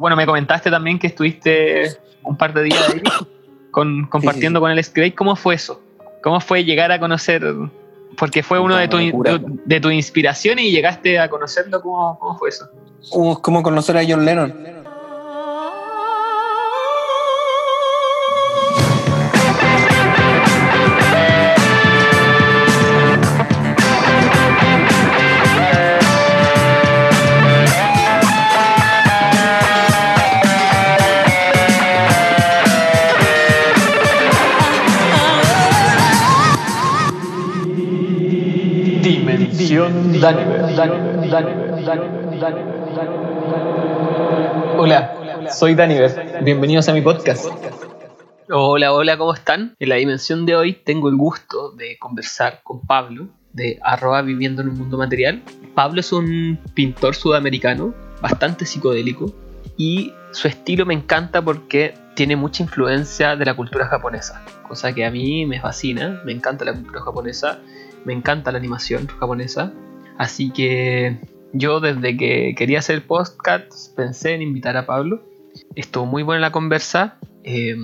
Bueno, me comentaste también que estuviste un par de días ahí con, compartiendo con el Grey. ¿Cómo fue eso? ¿Cómo fue llegar a conocer? Porque fue uno de tu, de, tu inspiración y llegaste a conocerlo. ¿Cómo, cómo fue eso? ¿Cómo conocer a John Lennon? Hola, soy Daniver. Bienvenidos a mi podcast. Hola, hola, ¿cómo están? En la dimensión de hoy tengo el gusto de conversar con Pablo de arroba viviendo en un mundo material. Pablo es un pintor sudamericano bastante psicodélico y su estilo me encanta porque tiene mucha influencia de la cultura japonesa, cosa que a mí me fascina, me encanta la cultura japonesa, me encanta la animación japonesa Así que yo desde que quería hacer podcast pensé en invitar a Pablo. Estuvo muy buena la conversa. Eh,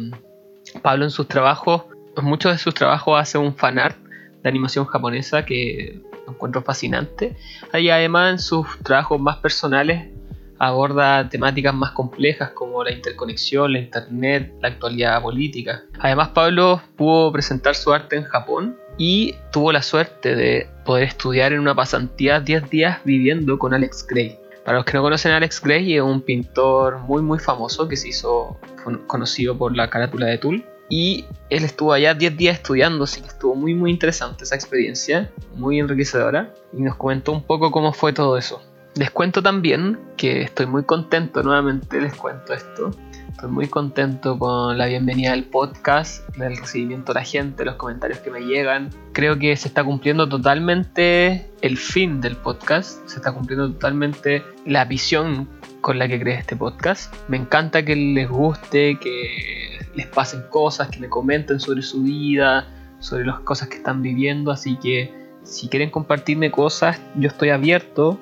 Pablo en sus trabajos, muchos de sus trabajos hace un fanart de animación japonesa que encuentro fascinante. Y además en sus trabajos más personales aborda temáticas más complejas como la interconexión, la internet, la actualidad política. Además Pablo pudo presentar su arte en Japón y tuvo la suerte de poder estudiar en una pasantía 10 días viviendo con Alex Gray. Para los que no conocen a Alex Gray, es un pintor muy muy famoso que se hizo conocido por la carátula de Tool. Y él estuvo allá 10 días estudiando, así que estuvo muy muy interesante esa experiencia, muy enriquecedora. Y nos comentó un poco cómo fue todo eso. Les cuento también que estoy muy contento, nuevamente les cuento esto, Estoy muy contento con la bienvenida del podcast, del recibimiento de la gente, los comentarios que me llegan. Creo que se está cumpliendo totalmente el fin del podcast, se está cumpliendo totalmente la visión con la que creé este podcast. Me encanta que les guste, que les pasen cosas, que me comenten sobre su vida, sobre las cosas que están viviendo. Así que si quieren compartirme cosas, yo estoy abierto.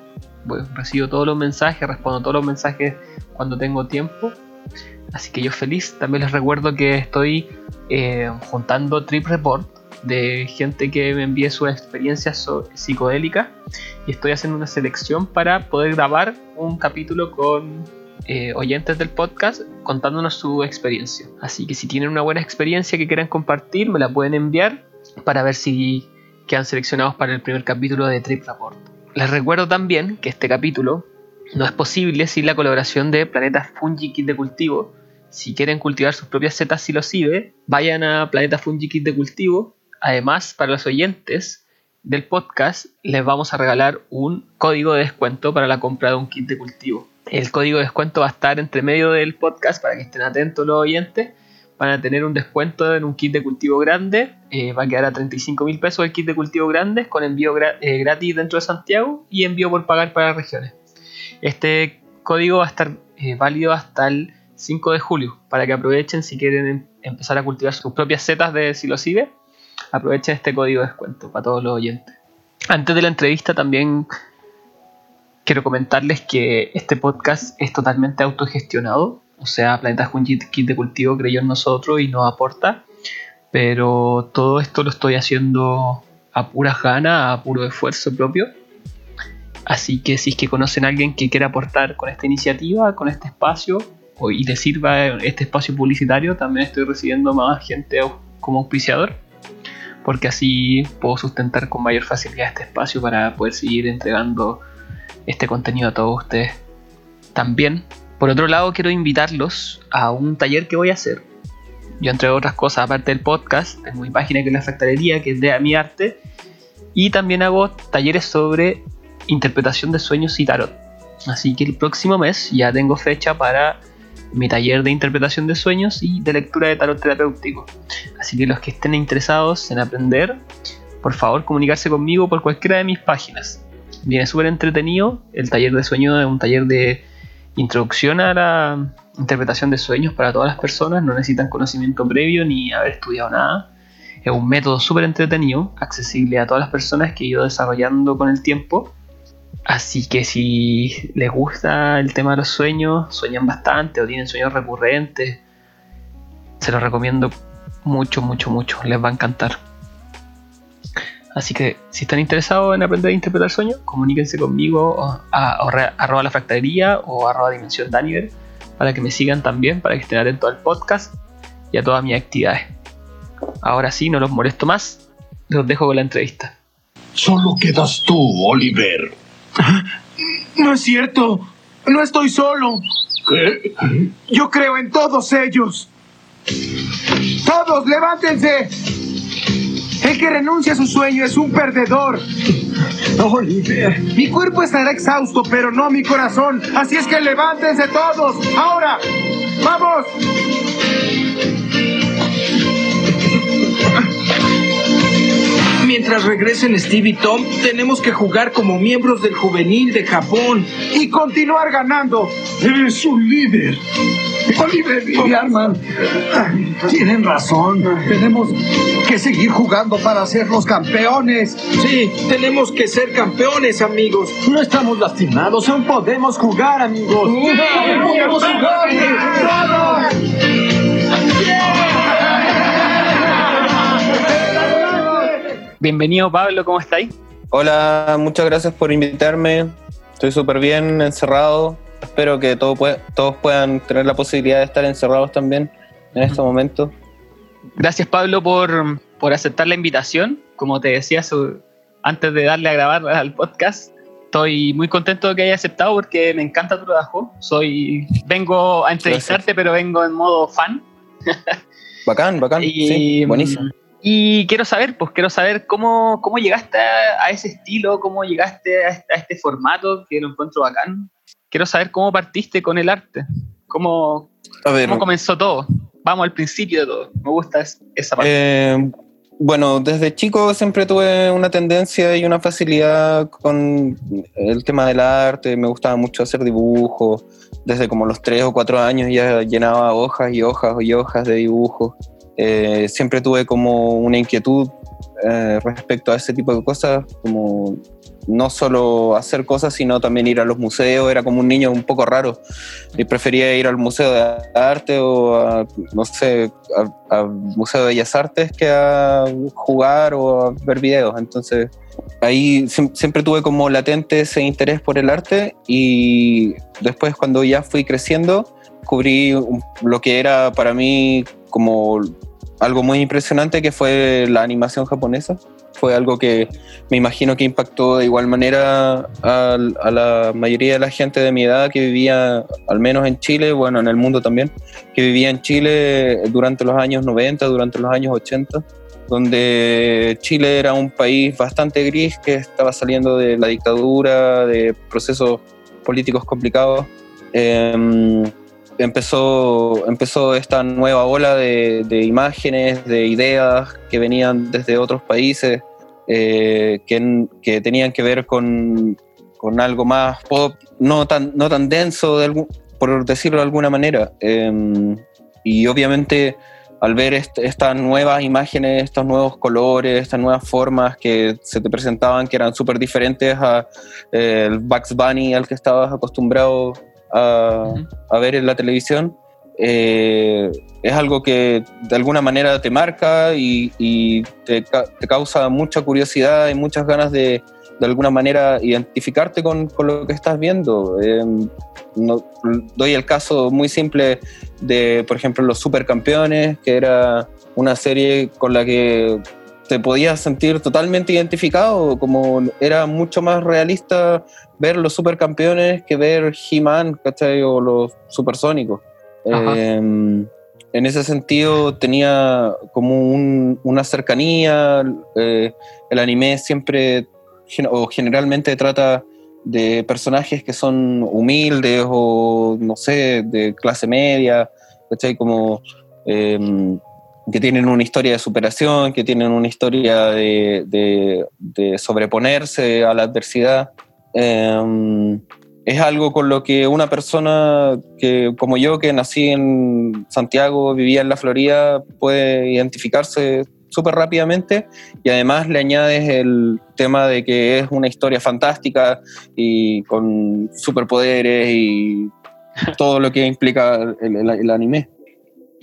recibo todos los mensajes, respondo todos los mensajes cuando tengo tiempo. Así que yo feliz. También les recuerdo que estoy eh, juntando trip report de gente que me envíe sus experiencias psicodélicas y estoy haciendo una selección para poder grabar un capítulo con eh, oyentes del podcast contándonos su experiencia. Así que si tienen una buena experiencia que quieran compartir, me la pueden enviar para ver si quedan seleccionados para el primer capítulo de Trip Report. Les recuerdo también que este capítulo no es posible sin la colaboración de Planeta Fungi Kit de Cultivo. Si quieren cultivar sus propias setas psilocibe, vayan a Planeta Fungi Kit de Cultivo. Además, para los oyentes del podcast, les vamos a regalar un código de descuento para la compra de un kit de cultivo. El código de descuento va a estar entre medio del podcast para que estén atentos los oyentes. Van a tener un descuento en un kit de cultivo grande. Eh, va a quedar a 35 mil pesos el kit de cultivo grande con envío eh, gratis dentro de Santiago y envío por pagar para las regiones. Este código va a estar eh, válido hasta el 5 de julio para que aprovechen si quieren em, empezar a cultivar sus propias setas de psilocibe. Aprovechen este código de descuento para todos los oyentes. Antes de la entrevista también quiero comentarles que este podcast es totalmente autogestionado. O sea, Planeta Junjit Kit de Cultivo creyó en nosotros y nos aporta. Pero todo esto lo estoy haciendo a pura gana, a puro esfuerzo propio. Así que si es que conocen a alguien que quiera aportar con esta iniciativa, con este espacio, y le sirva este espacio publicitario, también estoy recibiendo más gente como auspiciador, porque así puedo sustentar con mayor facilidad este espacio para poder seguir entregando este contenido a todos ustedes. También, por otro lado, quiero invitarlos a un taller que voy a hacer. Yo entrego otras cosas aparte del podcast, tengo mi página que es la fractalería, que es de mi arte, y también hago talleres sobre interpretación de sueños y tarot. Así que el próximo mes ya tengo fecha para mi taller de interpretación de sueños y de lectura de tarot terapéutico. Así que los que estén interesados en aprender, por favor comunicarse conmigo por cualquiera de mis páginas. Viene súper entretenido. El taller de sueños es un taller de introducción a la interpretación de sueños para todas las personas. No necesitan conocimiento previo ni haber estudiado nada. Es un método súper entretenido, accesible a todas las personas que he ido desarrollando con el tiempo Así que si les gusta el tema de los sueños, sueñan bastante o tienen sueños recurrentes, se los recomiendo mucho, mucho, mucho. Les va a encantar. Así que si están interesados en aprender a interpretar sueños, comuníquense conmigo a, arroba la fractalería o arroba dimensión Daniel para que me sigan también, para que estén atentos al podcast y a todas mis actividades. Ahora sí, no los molesto más, los dejo con la entrevista. Solo quedas tú, Oliver. No es cierto, no estoy solo. ¿Qué? Yo creo en todos ellos. Todos, levántense. El que renuncia a su sueño es un perdedor. Oliver. Mi cuerpo estará exhausto, pero no mi corazón. Así es que levántense todos. Ahora. ¡Vamos! Mientras regresen Steve y Tom, tenemos que jugar como miembros del juvenil de Japón. Y continuar ganando. Eres un líder. Oliver y Arman tienen razón. Tenemos que seguir jugando para ser los campeones. Sí, tenemos que ser campeones, amigos. No estamos lastimados, aún podemos jugar, amigos. ¡Podemos jugar! Bienvenido Pablo, ¿cómo estáis? Hola, muchas gracias por invitarme. Estoy súper bien encerrado. Espero que todo todos puedan tener la posibilidad de estar encerrados también en este momento. Gracias Pablo por, por aceptar la invitación. Como te decía antes de darle a grabar al podcast, estoy muy contento de que hayas aceptado porque me encanta tu trabajo. Soy, vengo a entrevistarte, pero vengo en modo fan. Bacán, bacán. sí, buenísimo. Y quiero saber, pues quiero saber cómo, cómo llegaste a, ese estilo, cómo llegaste a este, formato que lo encuentro bacán. Quiero saber cómo partiste con el arte, cómo, cómo comenzó todo. Vamos al principio de todo. Me gusta esa parte. Eh, bueno, desde chico siempre tuve una tendencia y una facilidad con el tema del arte. Me gustaba mucho hacer dibujos. Desde como los tres o cuatro años ya llenaba hojas y hojas y hojas de dibujos. Eh, siempre tuve como una inquietud eh, respecto a ese tipo de cosas, como no solo hacer cosas, sino también ir a los museos. Era como un niño un poco raro y prefería ir al Museo de Arte o, a, no sé, al Museo de Bellas Artes que a jugar o a ver videos. Entonces, ahí siempre tuve como latente ese interés por el arte y después cuando ya fui creciendo, descubrí lo que era para mí como algo muy impresionante que fue la animación japonesa. Fue algo que me imagino que impactó de igual manera a, la mayoría de la gente de mi edad que vivía, al menos en Chile, bueno, en el mundo también, que vivía en Chile durante los años 90, durante los años 80, donde Chile era un país bastante gris que estaba saliendo de la dictadura, de procesos políticos complicados. Em, empezó, empezó esta nueva ola de, imágenes, de ideas que venían desde otros países, eh, que, tenían que ver con, algo más pop, no tan, no tan denso, por decirlo de alguna manera. Em, y obviamente al ver estas nuevas imágenes, estos nuevos colores, estas nuevas formas que se te presentaban, que eran súper diferentes al eh, Bugs Bunny al que estabas acostumbrado a, ver en la televisión, eh, es algo que de alguna manera te marca y, te, causa mucha curiosidad y muchas ganas de, de alguna manera identificarte con, con lo que estás viendo. Em, no, doy el caso muy simple de, por ejemplo, Los Supercampeones, que era una serie con la que te podías sentir totalmente identificado, como era mucho más realista ver los supercampeones que ver He-Man, ¿cachai? O los supersónicos. Em, en ese sentido tenía como una cercanía, eh, el anime siempre o generalmente trata de personajes que son humildes o no sé, de clase media, ¿cachai? Como em, que tienen una historia de superación, que tienen una historia de, sobreponerse a la adversidad. Em, es algo con lo que una persona que, como yo, que nací en Santiago, vivía en la Florida, puede identificarse súper rápidamente y además le añades el tema de que es una historia fantástica y con superpoderes y todo lo que implica el, anime.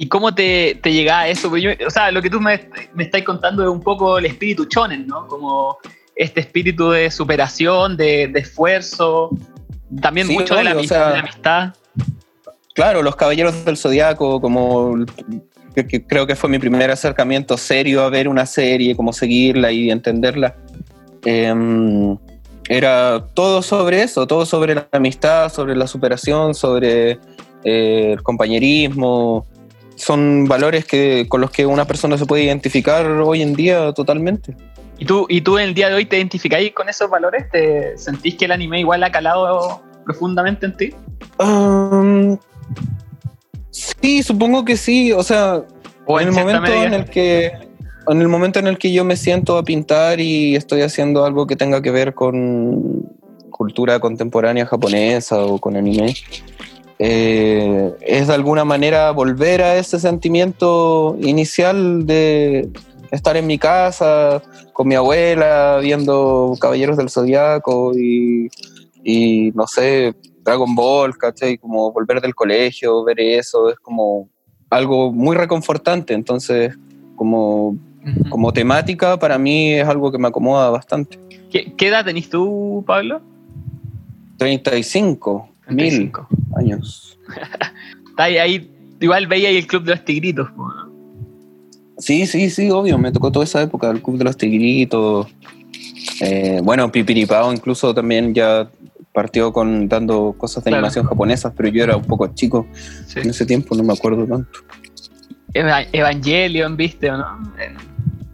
¿Y cómo te, te llega a eso? o sea, lo que tú me, me estás contando es un poco el espíritu chonen, ¿no? Como este espíritu de superación, de, esfuerzo, también mucho de, la amistad, Claro, los Caballeros del Zodiaco, como creo que fue mi primer acercamiento serio a ver una serie, como seguirla y entenderla. Em, era todo sobre eso, todo sobre la amistad, sobre la superación, sobre eh, el compañerismo. Son valores que, con los que una persona se puede identificar hoy en día totalmente. ¿Y tú, ¿Y tú en el día de hoy te identificáis con esos valores? ¿Te sentís que el anime igual ha calado profundamente en ti? sí, supongo que sí. O sea, en, el momento en el que en el momento en el que yo me siento a pintar y estoy haciendo algo que tenga que ver con cultura contemporánea japonesa o con anime, eh, es de alguna manera volver a ese sentimiento inicial de estar en mi casa con mi abuela viendo Caballeros del Zodiaco y, no sé, Dragon Ball, ¿cachai? Como volver del colegio, ver eso, es como algo muy reconfortante. Entonces, como, como temática, para mí es algo que me acomoda bastante. ¿Qué, edad tenés tú, Pablo? 35, mil años. ahí, ahí, igual veía ahí el Club de los Tigritos. Sí, sí, sí, obvio, me tocó toda esa época, el Club de los Tigritos. Eh, bueno, Pipiripao incluso también ya partió con dando cosas de animación japonesas, pero yo era un poco chico en ese tiempo, no me acuerdo tanto. Evangelion, ¿viste o no?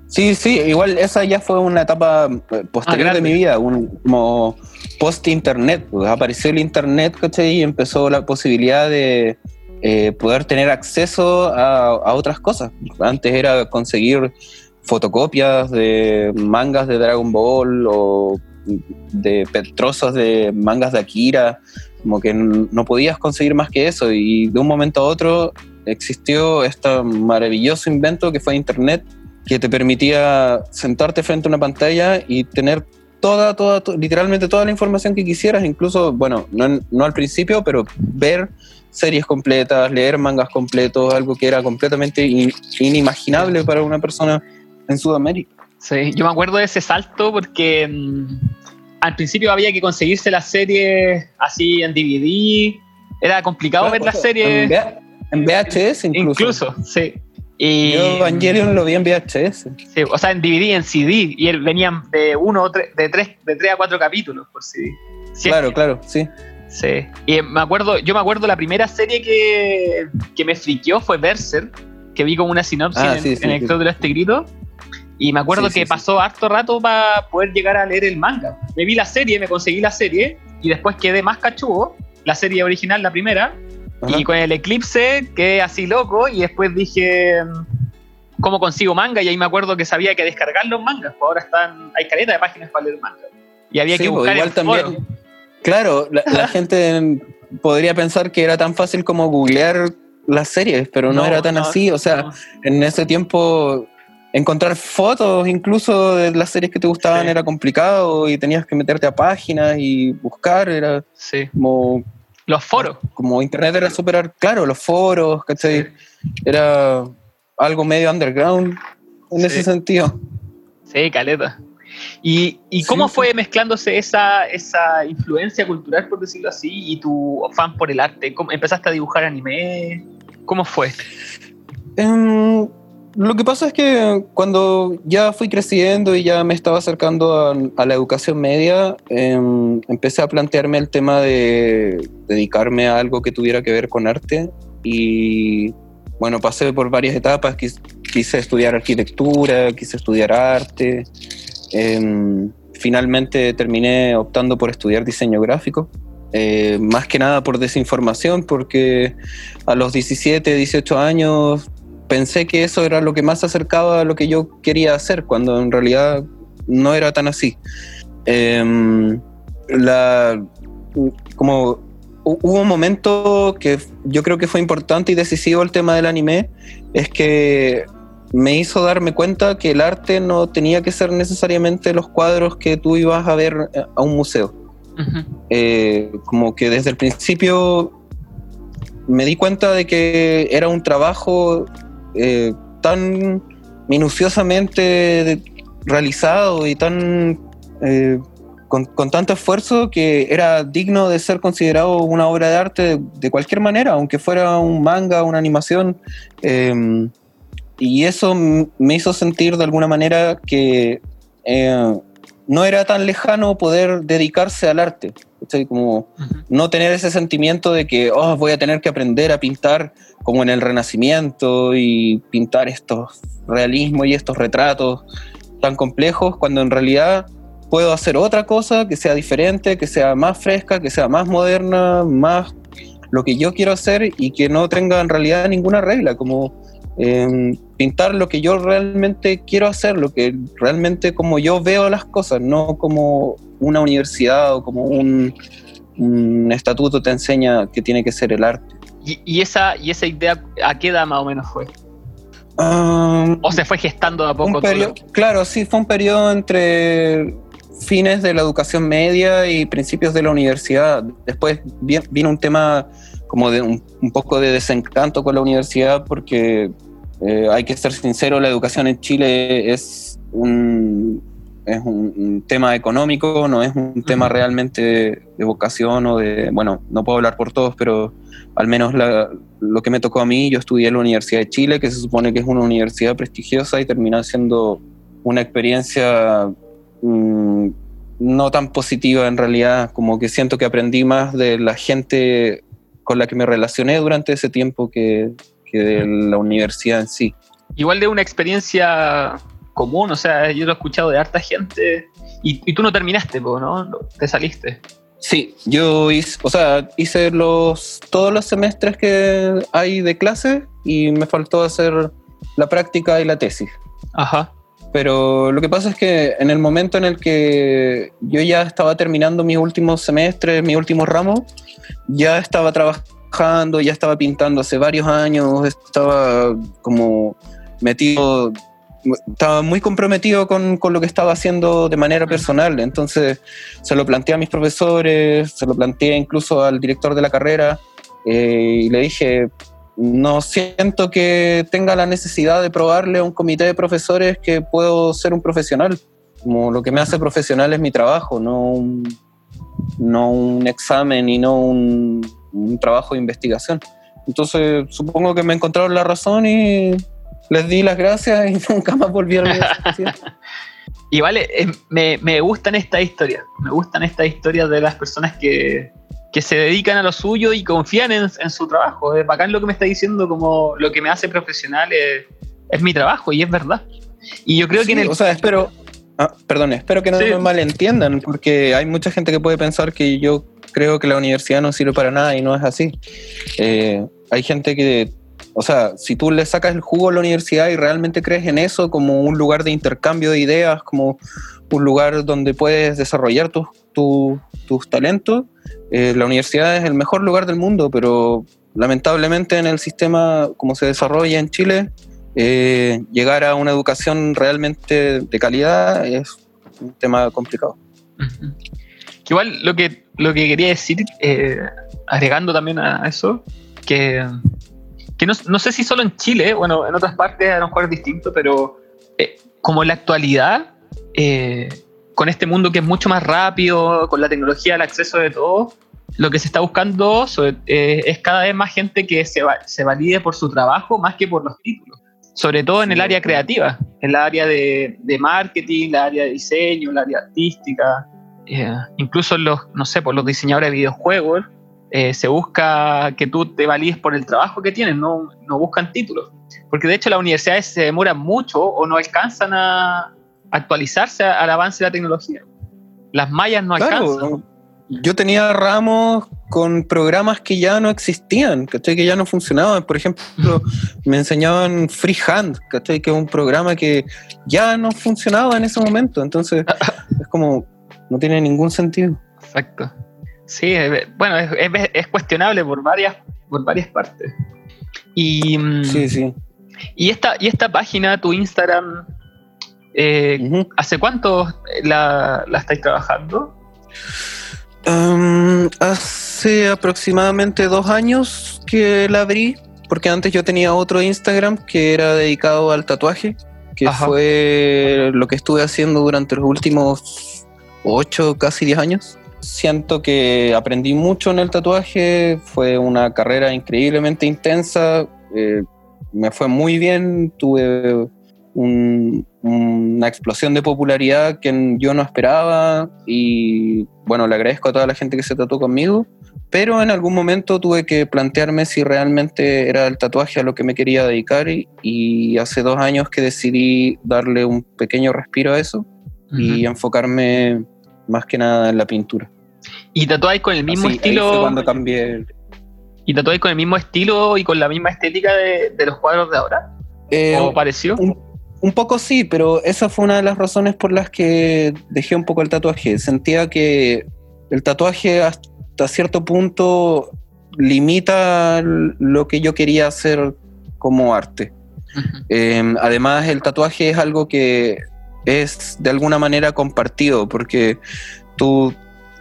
Sí, sí, igual esa ya fue una etapa eh, posterior ah, de mi vida, un, como post-internet. Pues, apareció el internet. Y empezó la posibilidad de eh, poder tener acceso a, otras cosas. Antes era conseguir fotocopias de mangas de Dragon Ball o de trozos de mangas de Akira, como que no podías conseguir más que eso y de un momento a otro existió este maravilloso invento que fue Internet, que te permitía sentarte frente a una pantalla y tener toda, toda, literalmente toda la información que quisieras, incluso, bueno, no, no al principio, pero ver series completas, leer mangas completos, algo que era completamente inimaginable para una persona en Sudamérica. Sí, yo me acuerdo de ese salto porque mm, al principio había que conseguirse las series así en DVD, era complicado ver las series. En, VHS incluso. Incluso, sí. Y, Yo Evangelion lo vi en VHS. Sí, o sea, en DVD, en CD, y venían de uno o tres, de tres, de tres a cuatro capítulos por CD. claro, claro, sí. Sí. Y me acuerdo, yo me acuerdo la primera serie que, que me friqueó fue Berser, que vi como una sinopsis ah, en, el Club de los Tigritos. Y me acuerdo que pasó harto rato para poder llegar a leer el manga. Me vi la serie, me conseguí la serie, y después quedé más cachudo, la serie original, la primera, y con el eclipse quedé así loco, y después dije, ¿cómo consigo manga? Y ahí me acuerdo que sabía que descargar los mangas, pues ahora están, hay caleta de páginas para leer manga. Y había que pues, buscar igual también. Claro, la, gente podría pensar que era tan fácil como googlear las series, pero no, era tan así. O sea, en ese tiempo encontrar fotos incluso de las series que te gustaban era complicado y tenías que meterte a páginas y buscar, era como... Los foros. Como internet era súper claro, los foros, ¿cachai? Era algo medio underground en ese sentido. Sí, caleta. ¿Y, cómo fue mezclándose esa, esa influencia cultural, por decirlo así, y tu fan por el arte? ¿Empezaste a dibujar anime? ¿Cómo fue? Em, lo que pasa es que cuando ya fui creciendo y ya me estaba acercando a, la educación media, em, empecé a plantearme el tema de dedicarme a algo que tuviera que ver con arte. Y bueno, pasé por varias etapas, quise estudiar arquitectura, quise estudiar arte, Em, finalmente terminé optando por estudiar diseño gráfico, eh, más que nada por desinformación, porque a los 17, 18 años pensé que eso era lo que más acercaba a lo que yo quería hacer, cuando en realidad no era tan así. Em, la, como hubo un momento que yo creo que fue importante y decisivo el tema del anime, es que me hizo darme cuenta que el arte no tenía que ser necesariamente los cuadros que tú ibas a ver eh, a un museo. Eh, como que desde el principio me di cuenta de que era un trabajo eh, tan minuciosamente realizado y tan con, tanto esfuerzo que era digno de ser considerado una obra de arte de, cualquier manera, aunque fuera un manga, una animación. Y eso me hizo sentir de alguna manera que eh, no era tan lejano poder dedicarse al arte. Como no tener ese sentimiento de que oh, voy a tener que aprender a pintar como en el Renacimiento y pintar estos realismos y estos retratos tan complejos, cuando en realidad puedo hacer otra cosa que sea diferente, que sea más fresca, que sea más moderna, más lo que yo quiero hacer y que no tenga en realidad ninguna regla, como pintar lo que yo realmente quiero hacer, lo que realmente como yo veo las cosas, no como una universidad o como un, estatuto te enseña que tiene que ser el arte. ¿Y, esa, ¿Y esa idea a qué edad más o menos fue? ¿O se fue gestando a poco? claro, sí, fue un periodo entre fines de la educación media y principios de la universidad. Después vino un tema como de un, un poco de desencanto con la universidad porque eh, hay que ser sincero, la educación en Chile es un, es un, tema económico, no es un tema realmente de vocación o de, bueno, no puedo hablar por todos, pero al menos lo que me tocó a mí, yo estudié en la Universidad de Chile, que se supone que es una universidad prestigiosa y terminó siendo una experiencia mm, no tan positiva en realidad, como que siento que aprendí más de la gente con la que me relacioné durante ese tiempo que, que de la universidad en sí. Igual de una experiencia común, o sea, yo lo he escuchado de harta gente y, tú no terminaste, ¿no? Te saliste. Sí, yo hice, o sea, hice los, todos los semestres que hay de clase y me faltó hacer la práctica y la tesis. Ajá. Pero lo que pasa es que en el momento en el que yo ya estaba terminando mis últimos semestres, mis últimos ramos, ya estaba trabajando ya estaba pintando hace varios años, estaba como metido, estaba muy comprometido con, con, lo que estaba haciendo de manera personal. Entonces se lo planteé a mis profesores, se lo planteé incluso al director de la carrera eh, y le dije, no siento que tenga la necesidad de probarle a un comité de profesores que puedo ser un profesional. Como lo que me hace profesional es mi trabajo, no no un examen y no un, un trabajo de investigación. Entonces, supongo que me encontraron la razón y les di las gracias y nunca más volvieron a Y vale, me, me, gustan estas historias, me gustan estas historias de las personas que, que se dedican a lo suyo y confían en, en, su trabajo. Es bacán lo que me está diciendo, como lo que me hace profesional es, es mi trabajo y es verdad. Y yo creo que en el... O sea, espero, ah, perdón, espero que no me malentiendan, porque hay mucha gente que puede pensar que yo creo que la universidad no sirve para nada y no es así. Eh, hay gente que, o sea, si tú le sacas el jugo a la universidad y realmente crees en eso como un lugar de intercambio de ideas, como un lugar donde puedes desarrollar tus, tus, talentos, eh, la universidad es el mejor lugar del mundo, pero lamentablemente en el sistema como se desarrolla en Chile, eh, llegar a una educación realmente de calidad es un tema complicado. Igual lo que, lo que quería decir, eh, agregando también a eso, que, que no, no, sé si solo en Chile, bueno, en otras partes a lo mejor es distinto, pero eh, como en la actualidad, eh, con este mundo que es mucho más rápido, con la tecnología, el acceso de todo, lo que se está buscando es cada vez más gente que se, se valide por su trabajo más que por los títulos sobre todo en el área creativa, en el área de, de marketing, la área de diseño, la área artística. Eh, incluso los, no sé, por los diseñadores de videojuegos, eh, se busca que tú te valides por el trabajo que tienes, no, no buscan títulos. Porque de hecho las universidades se demoran mucho o no alcanzan a actualizarse al avance de la tecnología. Las mallas no alcanzan. Yo tenía ramos con programas que ya no existían, que ya no funcionaban. Por ejemplo, me enseñaban Freehand, que es un programa que ya no funcionaba en ese momento. Entonces, es como, no tiene ningún sentido. Exacto. Sí, bueno, es, cuestionable por varias, por varias partes. Y, mm, sí, sí. ¿Y esta, y esta página, tu Instagram, eh, ¿hace cuánto la, la estáis trabajando? Um, hace aproximadamente dos años que la abrí, porque antes yo tenía otro Instagram que era dedicado al tatuaje, que fue lo que estuve haciendo durante los últimos ocho, casi diez años. Siento que aprendí mucho en el tatuaje, fue una carrera increíblemente intensa, eh, me fue muy bien, tuve una explosión de popularidad que yo no esperaba y bueno, le agradezco a toda la gente que se tatuó conmigo, pero en algún momento tuve que plantearme si realmente era el tatuaje a lo que me quería dedicar y, hace dos años que decidí darle un pequeño respiro a eso y enfocarme más que nada en la pintura. ¿Y tatuáis con el mismo estilo? cuando cambié. ¿Y tatuáis con el mismo estilo y con la misma estética de, los cuadros de ahora? Eh, ¿O pareció? Un, poco sí, pero esa fue una de las razones por las que dejé un poco el tatuaje. Sentía que el tatuaje hasta cierto punto limita lo que yo quería hacer como arte. Em, además, el tatuaje es algo que es de alguna manera compartido, porque tú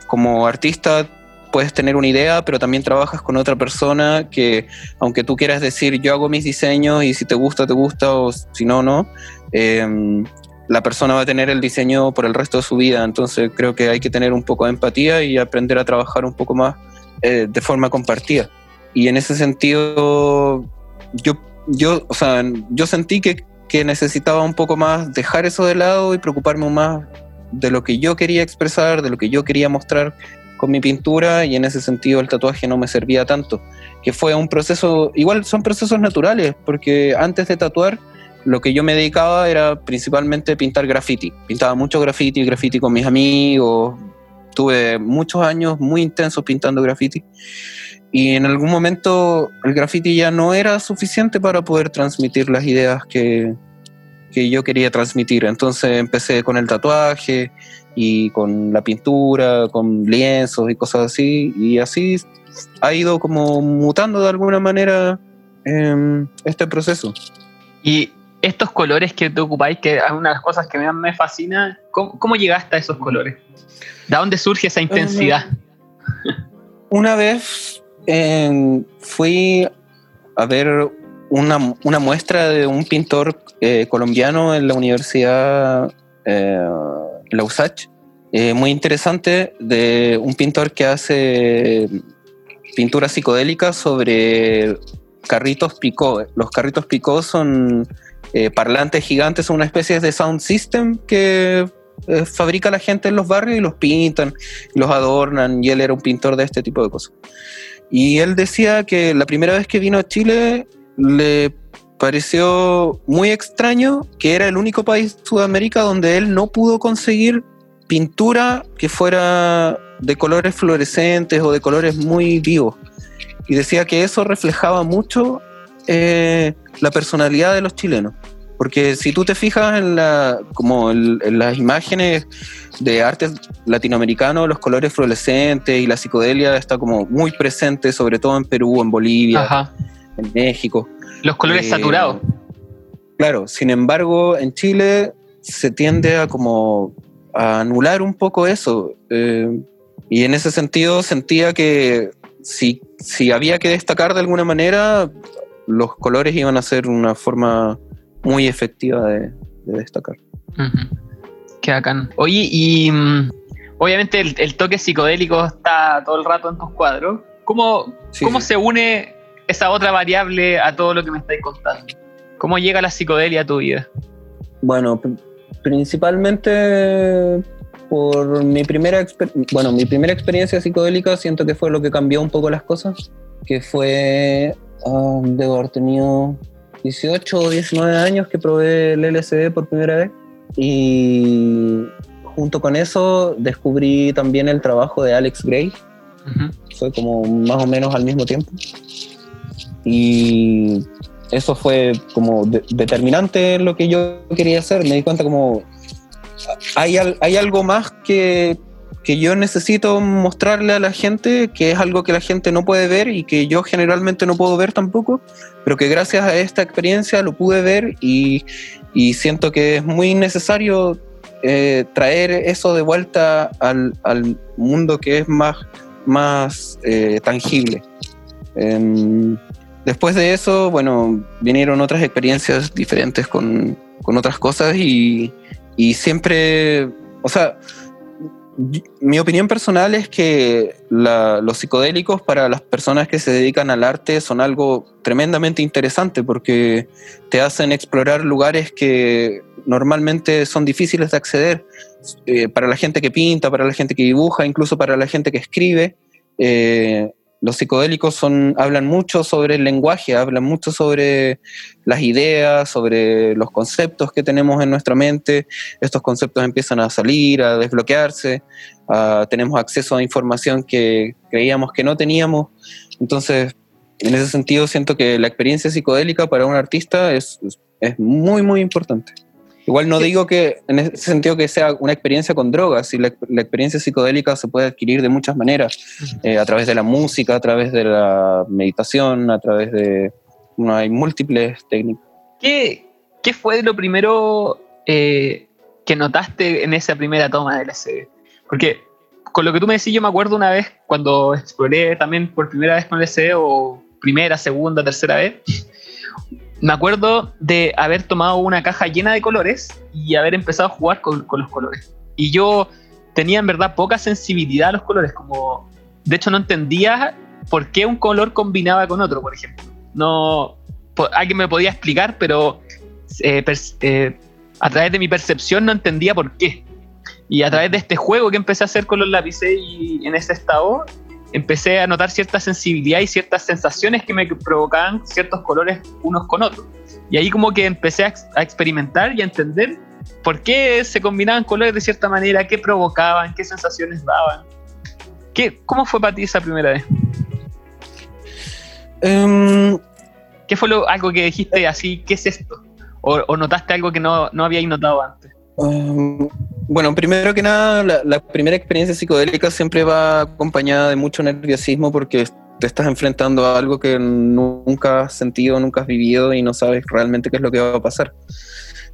como artista puedes tener una idea, pero también trabajas con otra persona que, aunque tú quieras decir yo hago mis diseños y si te gusta, te gusta o si no, no, em, la persona va a tener el diseño por el resto de su vida. Entonces creo que hay que tener un poco de empatía y aprender a trabajar un poco más eh, de forma compartida. Y en ese sentido, yo, yo, o sea, yo sentí que que necesitaba un poco más dejar eso de lado y preocuparme más de lo que yo quería expresar, de lo que yo quería mostrar con mi pintura y en ese sentido el tatuaje no me servía tanto, que fue un proceso, igual son procesos naturales, porque antes de tatuar lo que yo me dedicaba era principalmente pintar graffiti, pintaba mucho graffiti, graffiti con mis amigos, tuve muchos años muy intensos pintando graffiti y en algún momento el graffiti ya no era suficiente para poder transmitir las ideas que, que yo quería transmitir. Entonces empecé con el tatuaje y con la pintura, con lienzos y cosas así. Y así ha ido como mutando de alguna manera em, este proceso. Y estos colores que te ocupáis, que es una de las cosas que me, me fascina, ¿cómo, ¿cómo, llegaste a esos colores? ¿De dónde surge esa intensidad? Una vez fui a ver una, una, muestra de un pintor eh, colombiano en la Universidad eh, Lausach, eh, muy interesante, de un pintor que hace pintura psicodélica sobre carritos picó. Los carritos picó son eh, parlantes gigantes, son una especie de sound system que fabrica la gente en los barrios y los pintan, los adornan, y él era un pintor de este tipo de cosas. Y él decía que la primera vez que vino a Chile le pareció muy extraño que era el único país de Sudamérica donde él no pudo conseguir pintura que fuera de colores fluorescentes o de colores muy vivos. Y decía que eso reflejaba mucho eh, la personalidad de los chilenos. Porque si tú te fijas en, la, como en, las imágenes de arte latinoamericano, los colores fluorescentes y la psicodelia está como muy presente, sobre todo en Perú, en Bolivia, en México. Los colores eh, saturados. Claro, sin embargo, en Chile se tiende a como a anular un poco eso. Eh, y en ese sentido sentía que si, si había que destacar de alguna manera, los colores iban a ser una forma muy efectiva de, destacar. Qué bacán. Oye, y mm, obviamente el, toque psicodélico está todo el rato en tus cuadros. ¿Cómo, ¿cómo se une esa otra variable a todo lo que me estáis contando? ¿Cómo llega la psicodelia a tu vida? Bueno, principalmente por mi primera, bueno, mi primera experiencia psicodélica siento que fue lo que cambió un poco las cosas, que fue, uh, debo haber tenido 18 o 19 años que probé el LSD por primera vez y junto con eso descubrí también el trabajo de Alex Gray. Fue como más o menos al mismo tiempo. Y eso fue como determinante en lo que yo quería hacer. Me di cuenta como hay, hay algo más que, que yo necesito mostrarle a la gente, que es algo que la gente no puede ver y que yo generalmente no puedo ver tampoco, pero que gracias a esta experiencia lo pude ver y, y siento que es muy necesario eh, traer eso de vuelta al, al, mundo que es más, más eh, tangible. Eh, después de eso, bueno, vinieron otras experiencias diferentes con, con otras cosas y, y siempre, o sea, mi opinión personal es que la, los psicodélicos para las personas que se dedican al arte son algo tremendamente interesante porque te hacen explorar lugares que normalmente son difíciles de acceder eh, para la gente que pinta, para la gente que dibuja, incluso para la gente que escribe. Eh, los psicodélicos son, hablan mucho sobre el lenguaje, hablan mucho sobre las ideas, sobre los conceptos que tenemos en nuestra mente. Estos conceptos empiezan a salir, a desbloquearse, tenemos acceso a información que creíamos que no teníamos. Entonces, en ese sentido, siento que la experiencia psicodélica para un artista es, es muy, muy importante. Igual no digo que en ese sentido que sea una experiencia con drogas, y la, la experiencia psicodélica se puede adquirir de muchas maneras, eh, a través de la música, a través de la meditación, a través de... Bueno, hay múltiples técnicas. ¿Qué, qué fue lo primero eh, que notaste en esa primera toma del LSD? Porque con lo que tú me decís, yo me acuerdo una vez cuando exploré también por primera vez con LSD, o primera, segunda, tercera vez, me acuerdo de haber tomado una caja llena de colores y haber empezado a jugar con, los colores. Y yo tenía en verdad poca sensibilidad a los colores, como de hecho no entendía por qué un color combinaba con otro, por ejemplo. No, alguien me podía explicar, pero eh, eh, a través de mi percepción no entendía por qué. Y a través de este juego que empecé a hacer con los lápices y en ese estado, empecé a notar cierta sensibilidad y ciertas sensaciones que me provocaban ciertos colores unos con otros. Y ahí como que empecé a, a, experimentar y a entender por qué se combinaban colores de cierta manera, qué provocaban, qué sensaciones daban. ¿Qué, ¿Cómo fue para ti esa primera vez? Um, ¿Qué fue lo, algo que dijiste así, qué es esto? ¿O, o notaste algo que no, no habíais notado antes? Um, bueno, primero que nada, la, la, primera experiencia psicodélica siempre va acompañada de mucho nerviosismo porque te estás enfrentando a algo que nunca has sentido, nunca has vivido y no sabes realmente qué es lo que va a pasar.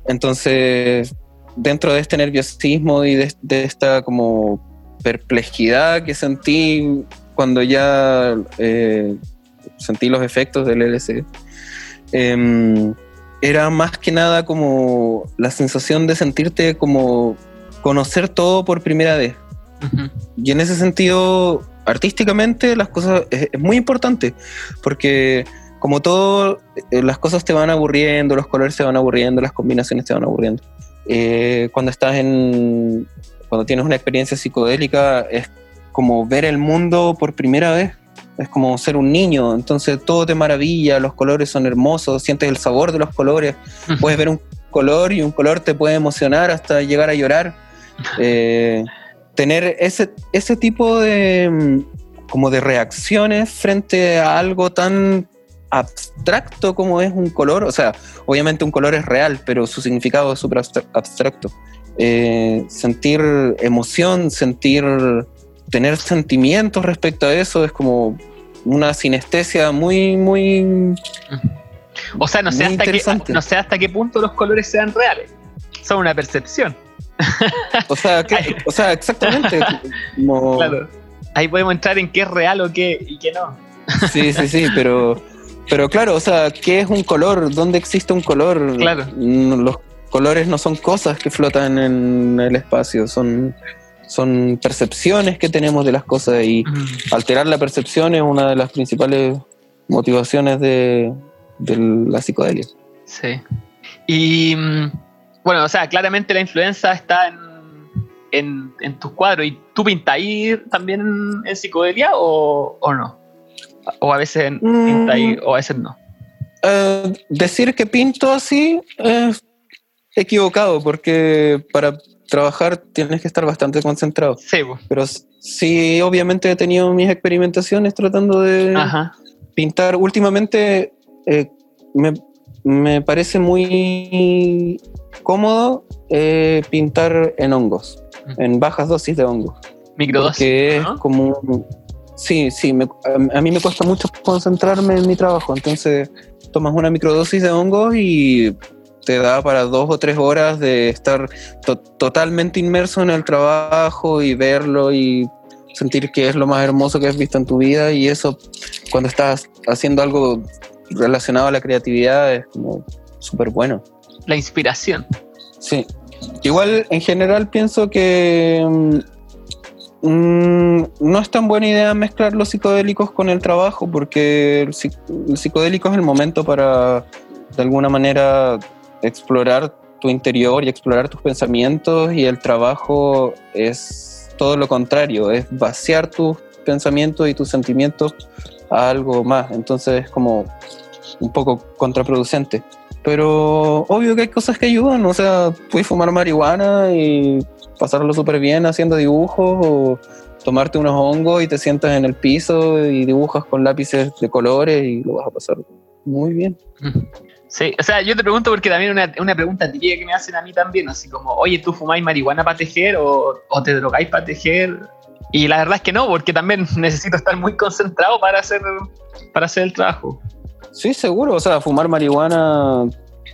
Entonces, dentro de este nerviosismo y de, de esta como perplejidad que sentí cuando ya eh, sentí los efectos del LSD, eh, era más que nada como la sensación de sentirte como conocer todo por primera vez. Uh -huh. Y en ese sentido, artísticamente, las cosas es, es, muy importante, porque como todo, eh, las cosas te van aburriendo, los colores te van aburriendo, las combinaciones te van aburriendo. Eh, cuando estás en. Cuando tienes una experiencia psicodélica, es como ver el mundo por primera vez. Es como ser un niño, entonces todo te maravilla, los colores son hermosos, sientes el sabor de los colores, uh -huh. puedes ver un color y un color te puede emocionar hasta llegar a llorar. Eh, tener ese, ese tipo de como de reacciones frente a algo tan abstracto como es un color, o sea, obviamente un color es real, pero su significado es súper abstracto. Eh, sentir emoción, sentir, tener sentimientos respecto a eso es como una sinestesia muy, muy... O sea, no sé, hasta qué, no sé hasta qué punto los colores sean reales, son una percepción. O sea, que, o sea exactamente. Como... Claro. Ahí podemos entrar en qué es real o qué y qué no. Sí, sí, sí, pero, pero claro, o sea, ¿qué es un color? ¿Dónde existe un color? Claro. Los colores no son cosas que flotan en el espacio, son, son percepciones que tenemos de las cosas y alterar la percepción es una de las principales motivaciones de, de la psicodelia. Sí. Y mm, bueno, o sea, claramente la influencia está en, en, en tus cuadros. ¿Y tú pintáis también en, psicodelia o, o, no? O a veces mm. pintáis o a veces no. Uh, decir que pinto así es equivocado porque para trabajar tienes que estar bastante concentrado. Sí, pues. Pero sí, obviamente he tenido mis experimentaciones tratando de Ajá. pintar. Últimamente eh, me, me parece muy cómodo eh, pintar en hongos, en bajas dosis de hongos. Microdosis. Que es como. Sí, sí, a, mí me cuesta mucho concentrarme en mi trabajo, entonces tomas una microdosis de hongos y te da para dos o tres horas de estar totalmente inmerso en el trabajo y verlo y sentir que es lo más hermoso que has visto en tu vida y eso cuando estás haciendo algo relacionado a la creatividad es como súper bueno. La inspiración. Sí. Igual en general pienso que mm, mm, no es tan buena idea mezclar los psicodélicos con el trabajo porque el, el psicodélico es el momento para de alguna manera explorar tu interior y explorar tus pensamientos y el trabajo es todo lo contrario, es vaciar tus pensamientos y tus sentimientos a algo más. Entonces es como un poco contraproducente. Pero obvio que hay cosas que ayudan, o sea, puedes fumar marihuana y pasarlo súper bien haciendo dibujos o tomarte unos hongos y te sientas en el piso y dibujas con lápices de colores y lo vas a pasar muy bien. Sí, o sea, yo te pregunto porque también una, una pregunta típica que me hacen a mí también, así como, oye, ¿tú fumáis marihuana para tejer o, o te drogáis para tejer? Y la verdad es que no, porque también necesito estar muy concentrado para hacer, para hacer el trabajo. Sí, seguro. O sea, fumar marihuana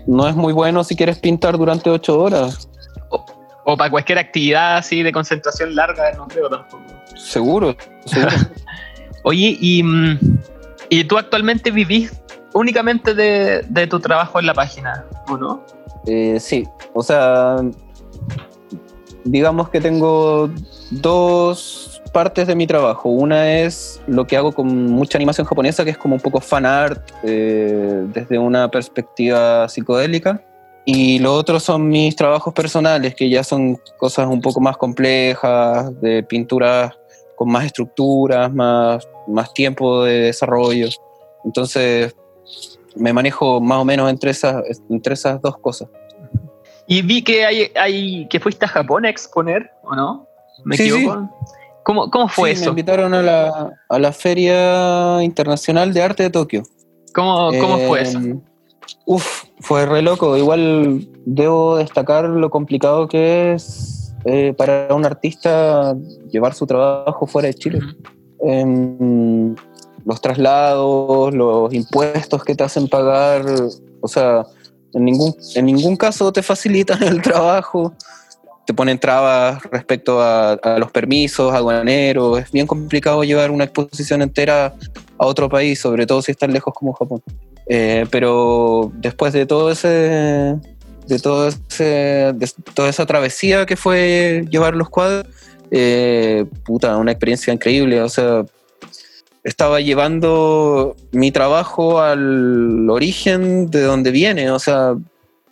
no es muy bueno si quieres pintar durante ocho horas. O, para cualquier actividad así de concentración larga, no creo tampoco. Seguro, seguro. Oye, y, mm, y, tú actualmente vivís únicamente de, de, tu trabajo en la página, ¿o no? Eh, sí, o sea, digamos que tengo dos partes de mi trabajo. Una es lo que hago con mucha animación japonesa, que es como un poco fan art eh, desde una perspectiva psicodélica. Y lo otro son mis trabajos personales, que ya son cosas un poco más complejas, de pinturas con más estructuras, más, más tiempo de desarrollo. Entonces, me manejo más o menos entre esas, entre esas dos cosas. Y vi que, hay, hay, que fuiste a Japón a exponer, ¿o no? ¿Me equivoco? ¿Cómo, cómo fue eso? Me invitaron a la, a la Feria Internacional de Arte de Tokio. ¿Cómo, cómo fue eso? Em, uf, fue re loco. Igual debo destacar lo complicado que es eh, para un artista llevar su trabajo fuera de Chile. Los traslados, los impuestos que te hacen pagar, o sea, en ningún, en ningún caso te facilitan el trabajo te ponen trabas respecto a, los permisos aduaneros. Es bien complicado llevar una exposición entera a otro país, sobre todo si estás lejos como Japón. Eh, pero después de todo ese de todo ese toda esa travesía que fue llevar los cuadros eh, puta una experiencia increíble o sea estaba llevando mi trabajo al origen de donde viene o sea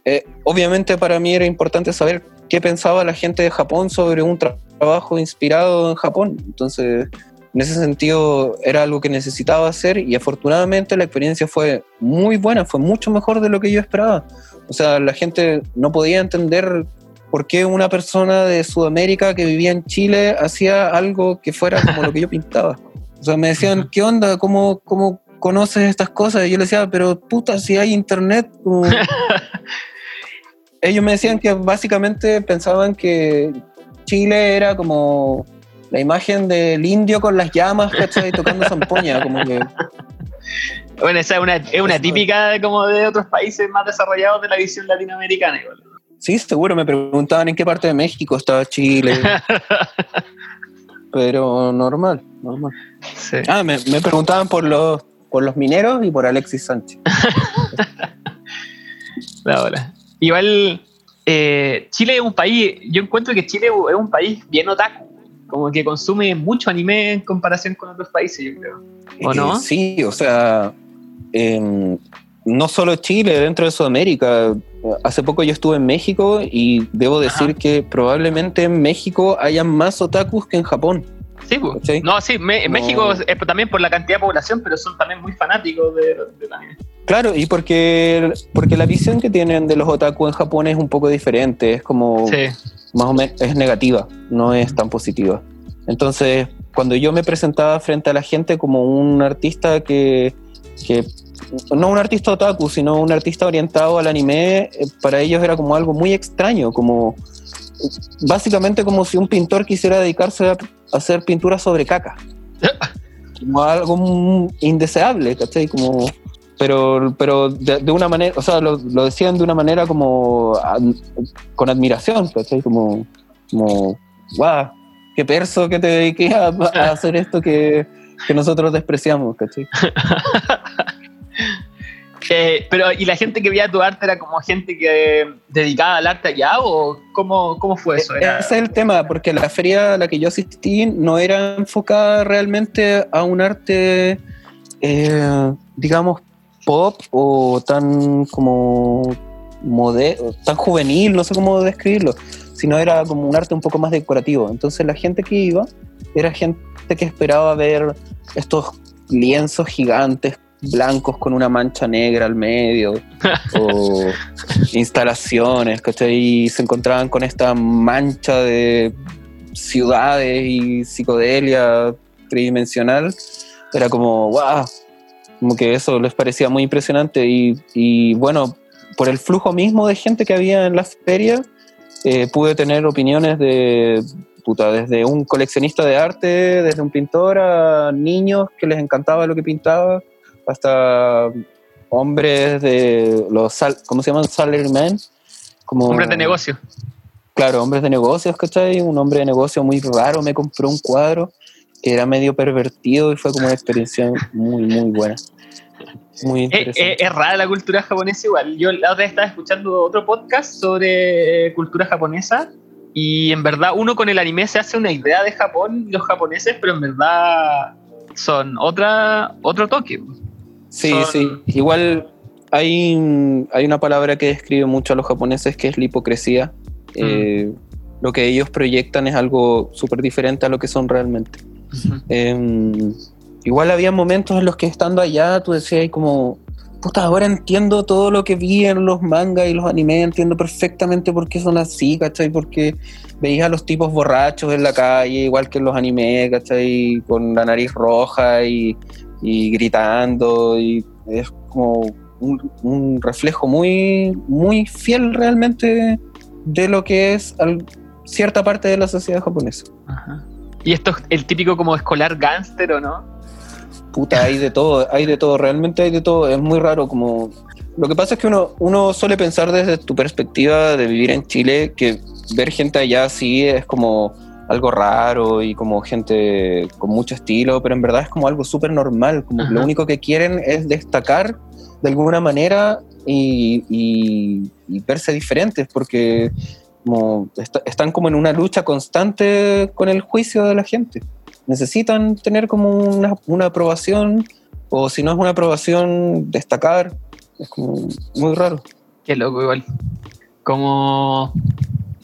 eh, obviamente para mí era importante saber qué pensaba la gente de Japón sobre un trabajo inspirado en Japón. Entonces, en ese sentido, era algo que necesitaba hacer y afortunadamente la experiencia fue muy buena, fue mucho mejor de lo que yo esperaba. O sea, la gente no podía entender por qué una persona de Sudamérica que vivía en Chile hacía algo que fuera como lo que yo pintaba. O sea, me decían, ¿qué onda? ¿Cómo, cómo conoces estas cosas? Y yo le decía, pero puta, si hay internet, ellos me decían que básicamente pensaban que Chile era como la imagen del indio con las llamas, ¿cachai? Tocando zampoña, como que... Bueno, esa es una, es una típica como de otros países más desarrollados de la visión latinoamericana. Igual. Sí, seguro, me preguntaban en qué parte de México estaba Chile. Pero normal, normal. Ah, me, me, preguntaban por los, por los mineros y por Alexis Sánchez. La hora. Igual, eh, Chile es un país, yo encuentro que Chile es un país bien otaku, como que consume mucho anime en comparación con otros países, yo creo. ¿O no? sí, o sea, no solo Chile, dentro de Sudamérica. Hace poco yo estuve en México y debo decir que probablemente en México haya más otakus que en Japón. Sí, no, sí, México es también por la cantidad de población, pero son también muy fanáticos de, de anime. Claro, y porque, porque la visión que tienen de los otaku en Japón es un poco diferente, es como más o menos es negativa, no es tan positiva. Entonces, cuando yo me presentaba frente a la gente como un artista que, que no un artista otaku, sino un artista orientado al anime, eh, para ellos era como algo muy extraño, como básicamente como si un pintor quisiera dedicarse a hacer pintura sobre caca. Como algo indeseable, ¿cachai? Como, pero pero de, una manera, o sea, lo, decían de una manera como con admiración, ¿cachai? Como, como, guau, qué perso que te dediques a, hacer esto que, que nosotros despreciamos, ¿cachai? Eh, pero, ¿y la gente que veía tu arte era como gente que dedicada al arte allá o cómo, cómo fue eso? Ese es el tema, porque la feria a la que yo asistí no era enfocada realmente a un arte, eh, digamos, pop o tan como modelo, tan juvenil, no sé cómo describirlo, sino era como un arte un poco más decorativo. Entonces la gente que iba era gente que esperaba ver estos lienzos gigantes blancos con una mancha negra al medio, o instalaciones, ¿cachai? Y se encontraban con esta mancha de ciudades y psicodelia tridimensional. Era como, wow, como que eso les parecía muy impresionante. Y, bueno, por el flujo mismo de gente que había en la feria, eh, pude tener opiniones de puta, desde un coleccionista de arte, desde un pintor a niños que les encantaba lo que pintaba hasta hombres de los, ¿cómo se llaman? Salarymen. Como, hombres de negocio. Claro, hombres de negocios, ¿cachai? Un hombre de negocio muy raro me compró un cuadro que era medio pervertido y fue como una experiencia muy, muy buena. Muy eh, eh, interesante. Es, rara la cultura japonesa igual. Yo la otra vez estaba escuchando otro podcast sobre cultura japonesa y en verdad uno con el anime se hace una idea de Japón, los japoneses, pero en verdad son otra, otro toque. Sí, sí. Igual hay, hay una palabra que describe mucho a los japoneses que es la hipocresía. Mm. Eh, lo que ellos proyectan es algo súper diferente a lo que son realmente. Em, igual había momentos en los que estando allá tú decías como, puta, ahora entiendo todo lo que vi en los mangas y los animes, entiendo perfectamente por qué son así, ¿cachai? Porque veías a los tipos borrachos en la calle, igual que en los animes, ¿cachai? Con la nariz roja y y gritando y es como un, reflejo muy, muy fiel realmente de lo que es cierta parte de la sociedad japonesa. ¿Y esto es el típico como escolar gángster o no? Puta, hay de todo, hay de todo, realmente hay de todo, es muy raro como... Lo que pasa es que uno, uno suele pensar desde tu perspectiva de vivir en Chile que ver gente allá así es como algo raro y como gente con mucho estilo, pero en verdad es como algo súper normal, como lo único que quieren es destacar de alguna manera y, verse diferentes, porque como están como en una lucha constante con el juicio de la gente. Necesitan tener como una, una aprobación, o si no es una aprobación, destacar. Es como muy raro. Qué loco igual. Como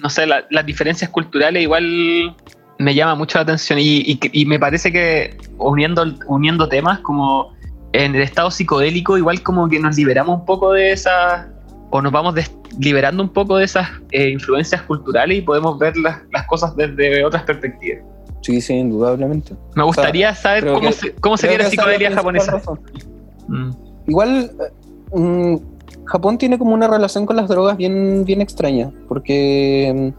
no sé, las diferencias culturales igual me llama mucho la atención y, me parece que uniendo, uniendo temas como en el estado psicodélico igual como que nos liberamos un poco de esas o nos vamos liberando un poco de esas eh, influencias culturales y podemos ver las, cosas desde otras perspectivas. Sí, sí, indudablemente. Me gustaría saber cómo, se, cómo sería la psicodelia japonesa. Mm. Igual, eh, mm, Japón tiene como una relación con las drogas bien, bien extraña, porque,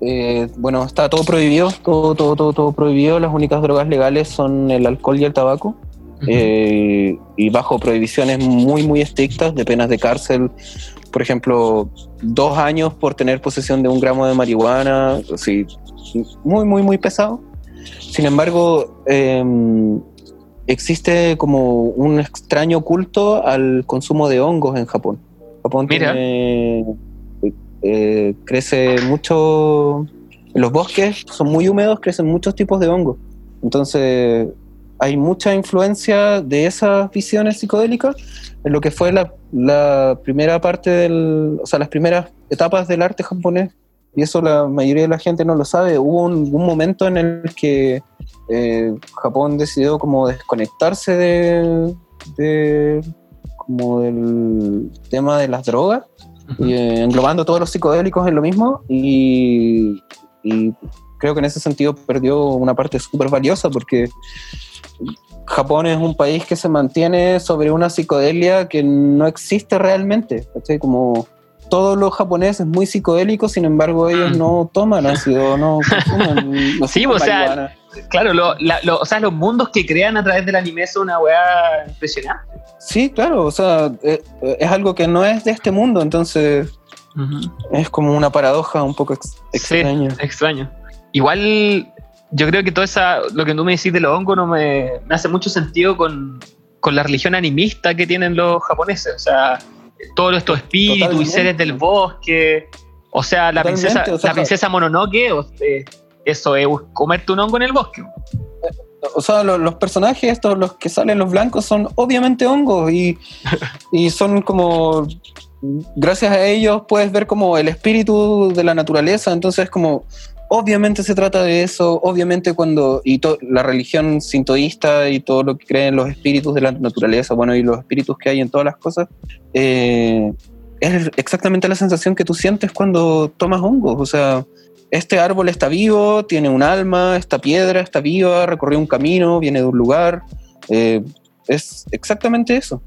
eh, bueno, está todo prohibido, todo, todo, todo, todo prohibido. Las únicas drogas legales son el alcohol y el tabaco, eh, y bajo prohibiciones muy, muy estrictas de penas de cárcel, por ejemplo, dos años por tener posesión de un gramo de marihuana, así, muy, muy, muy pesado. Sin embargo, eh, existe como un extraño culto al consumo de hongos en Japón. Japón Tiene, eh, crece mucho, los bosques son muy húmedos, crecen muchos tipos de hongos. Entonces hay mucha influencia de esas visiones psicodélicas en lo que fue la, la primera parte del, o sea, las primeras etapas del arte japonés. Y eso la mayoría de la gente no lo sabe. Hubo un, un momento en el que eh, Japón decidió como desconectarse de, como del tema de las drogas, y, eh, englobando todos los psicodélicos en lo mismo y, creo que en ese sentido perdió una parte súper valiosa porque Japón es un país que se mantiene sobre una psicodelia que no existe realmente, Como todo lo japonés es muy psicodélico, sin embargo ellos Mm. no toman ácido, no consumen. no Sí, o sea. Claro, lo- la- lo- o sea, los mundos que crean a través del anime son una weá impresionante. Sí, claro, o sea, eh, eh, es algo que no es de este mundo, entonces es como una paradoja un poco ex- extraña. Sí, extraño. Igual, yo creo que todo esa, lo que tú me decís de los hongos no me, me hace mucho sentido con, con la religión animista que tienen los japoneses. O sea, todos estos espíritus y seres del bosque. O sea, la Totalmente, princesa, o sea, la princesa Mononoke, o- eh, eso es comerte un hongo en el bosque. O sea, lo- los personajes estos, los que salen los blancos, son obviamente hongos y, y son como, gracias a ellos puedes ver como el espíritu de la naturaleza, entonces como, obviamente se trata de eso, obviamente cuando, y to- la religión sintoísta y todo lo que creen los espíritus de la naturaleza, bueno, y los espíritus que hay en todas las cosas, eh, es exactamente la sensación que tú sientes cuando tomas hongos, o sea, este árbol está vivo, tiene un alma, esta piedra está viva, recorrió un camino, viene de un lugar. eh, es exactamente eso.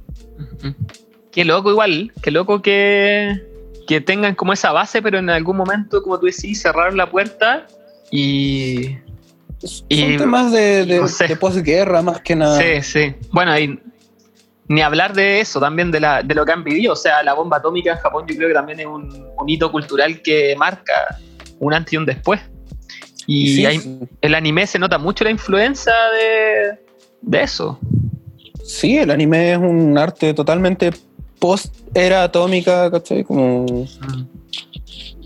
Qué loco igual, qué loco que, que tengan como esa base, pero en algún momento, como tú decís, cerrar la puerta y... Son Y- temas de, de, no sé. de posguerra más que nada. Sí, sí. Bueno, y ni hablar de eso, también de, la, de lo que han vivido. O sea, la bomba atómica en Japón yo creo que también es un, un hito cultural que marca un antes y un después. Y Sí, hay- sí. el anime se nota mucho la influencia de, de eso. Sí, el anime es un arte totalmente post-era atómica, ¿cachai? Como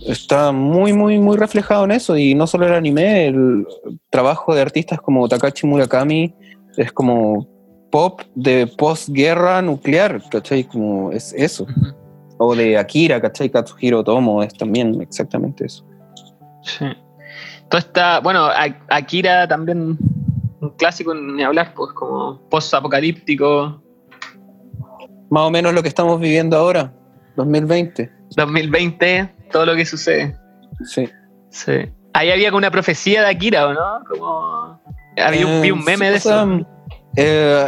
está muy, muy, muy reflejado en eso. Y no solo el anime, el trabajo de artistas como Takashi Murakami es como pop de postguerra nuclear, ¿cachai? Como es eso. O de Akira, ¿cachai? Katsuhiro Otomo es también exactamente eso. Sí. Todo está, bueno, Akira también un clásico ni hablar, pues como post-apocalíptico, Más o menos lo que estamos viviendo ahora, 2020. 2020, todo lo que sucede. Sí. Sí. Ahí había como una profecía de Akira, ¿o no? Como... Había un, vi un Eh, meme sí, de eso. eh,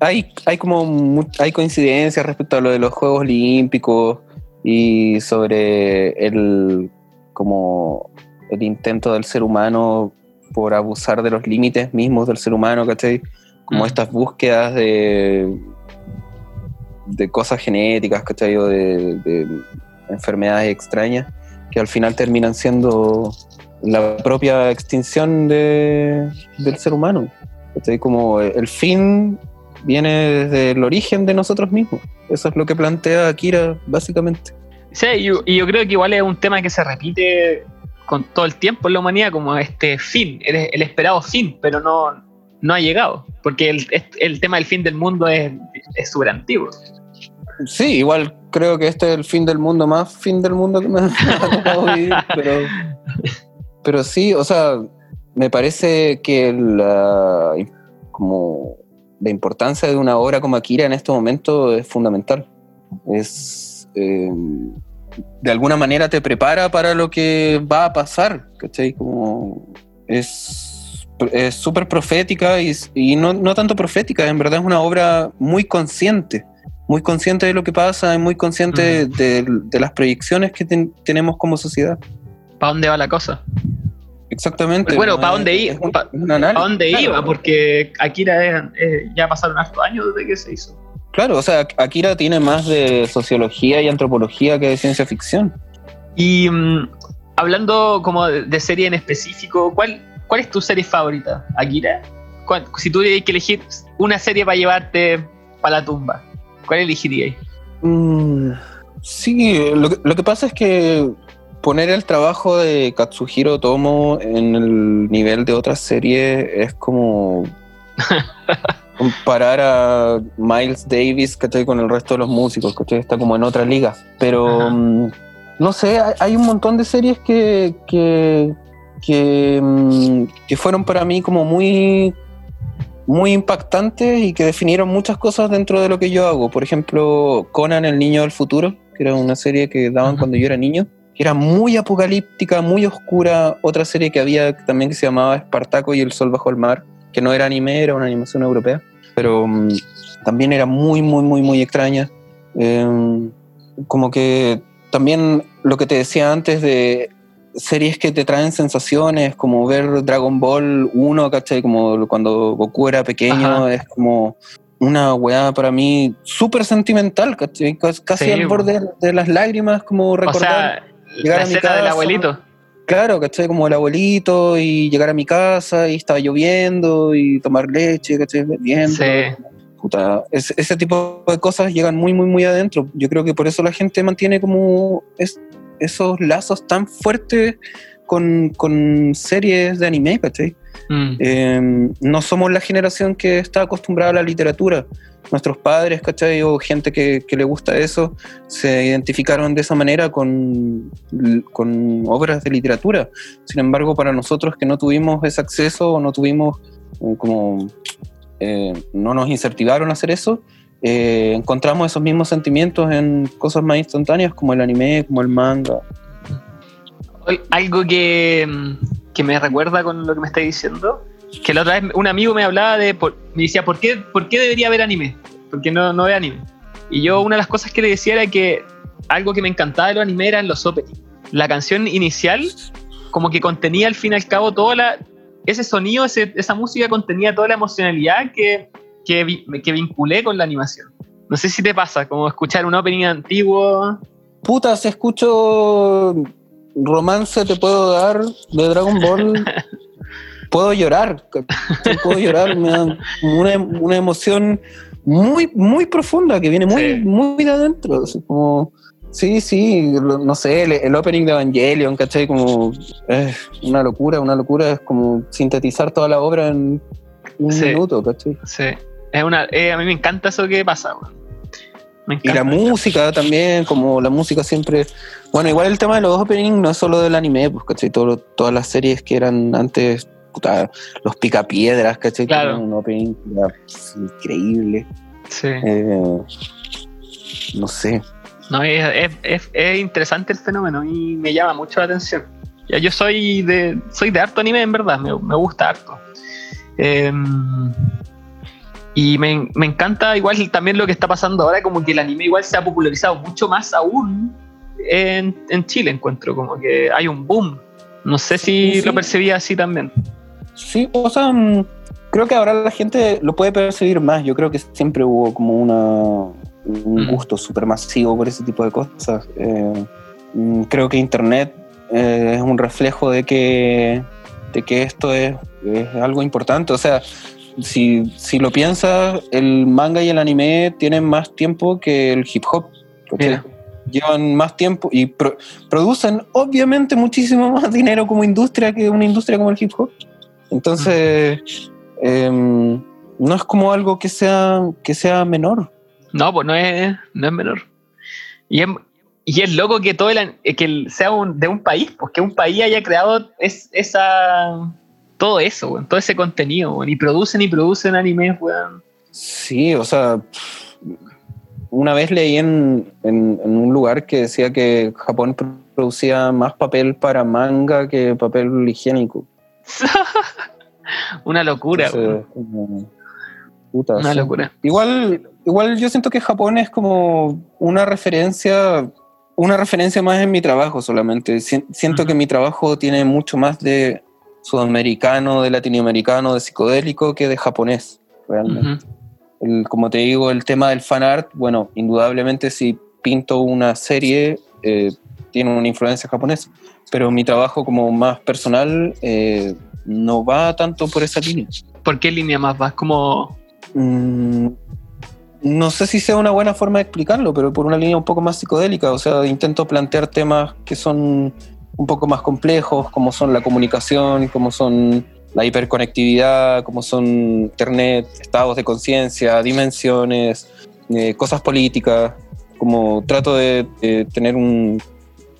hay, hay como hay coincidencias respecto a lo de los Juegos Olímpicos y sobre el como el intento del ser humano por abusar de los límites mismos del ser humano, ¿cachai? Como Mm. estas búsquedas de de cosas genéticas, ¿cachai? O de, de enfermedades extrañas que al final terminan siendo la propia extinción de, del ser humano. ¿cachai? Como el fin viene desde el origen de nosotros mismos. Eso es lo que plantea Akira, básicamente. Sí, y yo, y yo creo que igual es un tema que se repite con todo el tiempo en la humanidad, como este fin, el, el esperado fin, pero no, no ha llegado, porque el, el tema del fin del mundo es súper antiguo. Sí, igual creo que este es el fin del mundo, más fin del mundo que me ha tocado vivir, pero, pero sí, o sea, me parece que la, como la importancia de una obra como Akira en este momento es fundamental. Es, eh, de alguna manera te prepara para lo que va a pasar, ¿cachai? Como es es súper profética y, y no, no tanto profética, en verdad es una obra muy consciente muy consciente de lo que pasa y muy consciente de, de las proyecciones que ten- tenemos como sociedad. ¿Para dónde va la cosa? Exactamente. Bueno, ¿no? ¿pa' dónde Es- i- es un- pa- es un análisis, ¿Para dónde iba? Porque Akira es- es- ya pasaron hartos años desde que se hizo. Claro, o sea, Akira tiene más de sociología y antropología que de ciencia ficción. Y mm, hablando como de, serie en específico, ¿cuál, ¿cuál es tu serie favorita? ¿Akira? ¿Cuál- si tuvieras que elegir una serie para llevarte para la tumba, ¿cuál elegirías? Mm, sí, lo, que- lo que pasa es que poner el trabajo de Katsuhiro Tomo en el nivel de otras series es como comparar a Miles Davis ¿cachai? con el resto de los músicos, que está como en otra liga. Pero mm, no sé, hay, hay un montón de series que, que, que, mm, que fueron para mí como muy muy impactantes y que definieron muchas cosas dentro de lo que yo hago. Por ejemplo, Conan, el niño del futuro, que era una serie que daban cuando yo era niño, que era muy apocalíptica, muy oscura. Otra serie que había también que se llamaba Espartaco y el sol bajo el mar, que no era anime, era una animación europea, pero mm, también era muy, muy, muy, muy extraña. Eh, como que también lo que te decía antes de series que te traen sensaciones, como ver Dragon Ball 1, ¿cachai? Como cuando Goku era pequeño, es como una weá para mí súper sentimental, ¿cachai? Casi al borde de las lágrimas, como recordar llegar a mi casa. del abuelito. Claro, ¿cachai? Como el abuelito y llegar a mi casa y estaba lloviendo y tomar leche, ¿cachai? Bien. Sí. Puta, ese tipo de cosas llegan muy, muy, muy adentro. Yo creo que por eso la gente mantiene como esos lazos tan fuertes con, con series de anime, ¿cachai? Mm. Em, no somos la generación que está acostumbrada a la literatura. Nuestros padres, ¿cachai? O gente que, le gusta eso, se identificaron de esa manera con, con, obras de literatura. Sin embargo, para nosotros que no tuvimos ese acceso o no tuvimos eh, como... Eh, no nos incentivaron a hacer eso, eh, encontramos esos mismos sentimientos en cosas más instantáneas como el anime, como el manga. Algo que, que me recuerda con lo que me estáis diciendo, que la otra vez un amigo me hablaba de, me decía, ¿por qué, ¿por qué debería ver anime? Porque no, no ve anime. Y yo una de las cosas que le decía era que algo que me encantaba de los anime eran los openings. La canción inicial como que contenía al fin y al cabo toda la... Ese sonido, esa música contenía toda la emocionalidad que, que, que vinculé con la animación. No sé si te pasa, como escuchar un opening antiguo. Puta, se escucho romance te puedo dar de Dragon Ball, puedo llorar, puedo llorar, me da una, una, emoción muy, muy profunda que viene muy, muy de adentro. como, sí, sí, no sé, el, opening de Evangelion, ¿cachai? Como es una locura, una locura, es como sintetizar toda la obra en un minuto, ¿cachai? Sí, es una, eh, a mí me encanta eso que pasa, y la música también, como la música siempre. Bueno, igual el tema de los openings no es solo del anime, pues, ¿cachai? todas las series que eran antes, los picapiedras, ¿cachai? Claro. Un opening increíble. Sí. Eh, no sé. No, es, es, es, interesante el fenómeno y me llama mucho la atención. Ya, yo soy de, soy de harto anime, en verdad, me, me gusta harto. Eh, y me, me, encanta igual también lo que está pasando ahora, como que el anime igual se ha popularizado mucho más aún en, en Chile, encuentro, como que hay un boom. No sé si lo percibía así también. Sí, o sea, mm, creo que ahora la gente lo puede percibir más. Yo creo que siempre hubo como una, un mm. gusto súper masivo por ese tipo de cosas. Eh, mm, creo que Internet eh, es un reflejo de que, de que esto es, es algo importante. O sea, si, si lo piensas, el manga y el anime tienen más tiempo que el hip hop. Llevan más tiempo y producen obviamente muchísimo más dinero como industria que una industria como el hip hop. Entonces, em, no es como algo que sea, que sea menor. No, pues no es, no es menor. Y es, y es loco que todo el, que sea de un país, pues que un país haya creado es, esa todo eso, todo ese contenido, y producen y producen animes, weón. Sí, o sea, una vez leí en, un lugar que decía que Japón producía más papel para manga que papel higiénico. una locura, una locura. Igual, igual yo siento que Japón es como una referencia, una referencia más en mi trabajo solamente. Siento que mi trabajo tiene mucho más de sudamericano, de latinoamericano, de psicodélico que de japonés, realmente. como te digo, el tema del fan art, bueno, indudablemente si pinto una serie eh, tiene una influencia japonesa, pero mi trabajo como más personal eh, no va tanto por esa línea. ¿Por qué línea más vas? Como... Mm, no sé si sea una buena forma de explicarlo, pero por una línea un poco más psicodélica, o sea, intento plantear temas que son un poco más complejos, como son la comunicación, como son la hiperconectividad, como son Internet, estados de conciencia, dimensiones, eh, cosas políticas, como trato de, tener un,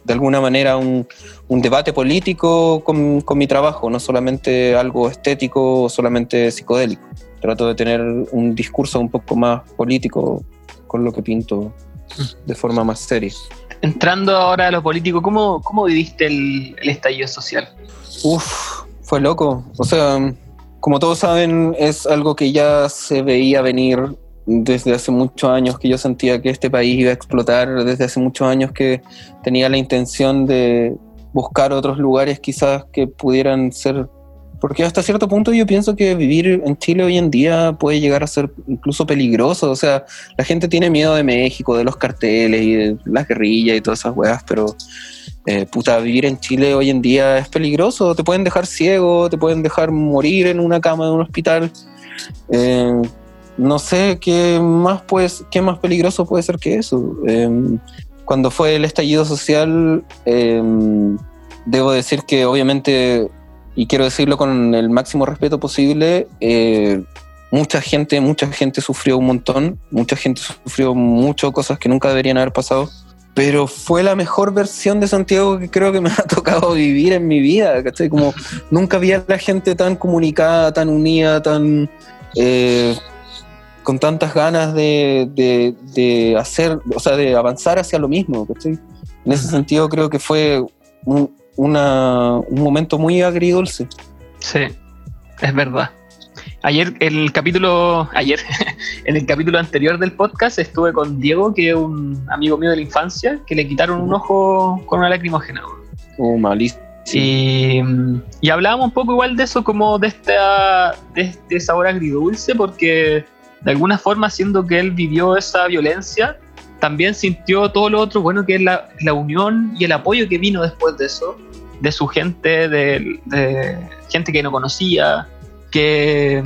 de alguna manera un, debate político con, con, mi trabajo, no solamente algo estético o solamente psicodélico. Trato de tener un discurso un poco más político con lo que pinto de forma más seria. Entrando ahora a lo político, ¿cómo, cómo viviste el, estallido social? Uf, fue loco. O sea, como todos saben, es algo que ya se veía venir desde hace muchos años que yo sentía que este país iba a explotar, desde hace muchos años que tenía la intención de buscar otros lugares quizás que pudieran ser porque hasta cierto punto yo pienso que vivir en Chile hoy en día puede llegar a ser incluso peligroso. O sea, la gente tiene miedo de México, de los carteles y de las guerrillas y todas esas weas, pero eh, puta, vivir en Chile hoy en día es peligroso. Te pueden dejar ciego, te pueden dejar morir en una cama de un hospital. Eh, no sé qué más, pues, qué más peligroso puede ser que eso. Eh, cuando fue el estallido social, debo decir que obviamente y quiero decirlo con el máximo respeto posible, eh, mucha gente, mucha gente sufrió un montón, mucha gente sufrió muchas cosas que nunca deberían haber pasado, pero fue la mejor versión de Santiago que creo que me ha tocado vivir en mi vida, ¿cachai? Como nunca vi a la gente tan comunicada, tan unida, tan... Eh, con tantas ganas de, de, hacer, o sea, de avanzar hacia lo mismo. En ese sentido creo que fue una, un momento muy agridulce. Sí, es verdad. Ayer, el capítulo, ayer, en el capítulo anterior del podcast estuve con Diego, que es un amigo mío de la infancia, que le quitaron un ojo con una lacrimógena. Oh, malísimo. Y, y, hablábamos un poco igual de eso, como de, esta, de este sabor agridulce, porque de alguna forma, siendo que él vivió esa violencia, también sintió todo lo otro bueno que es la, la unión y el apoyo que vino después de eso, de su gente, de, gente que no conocía, que,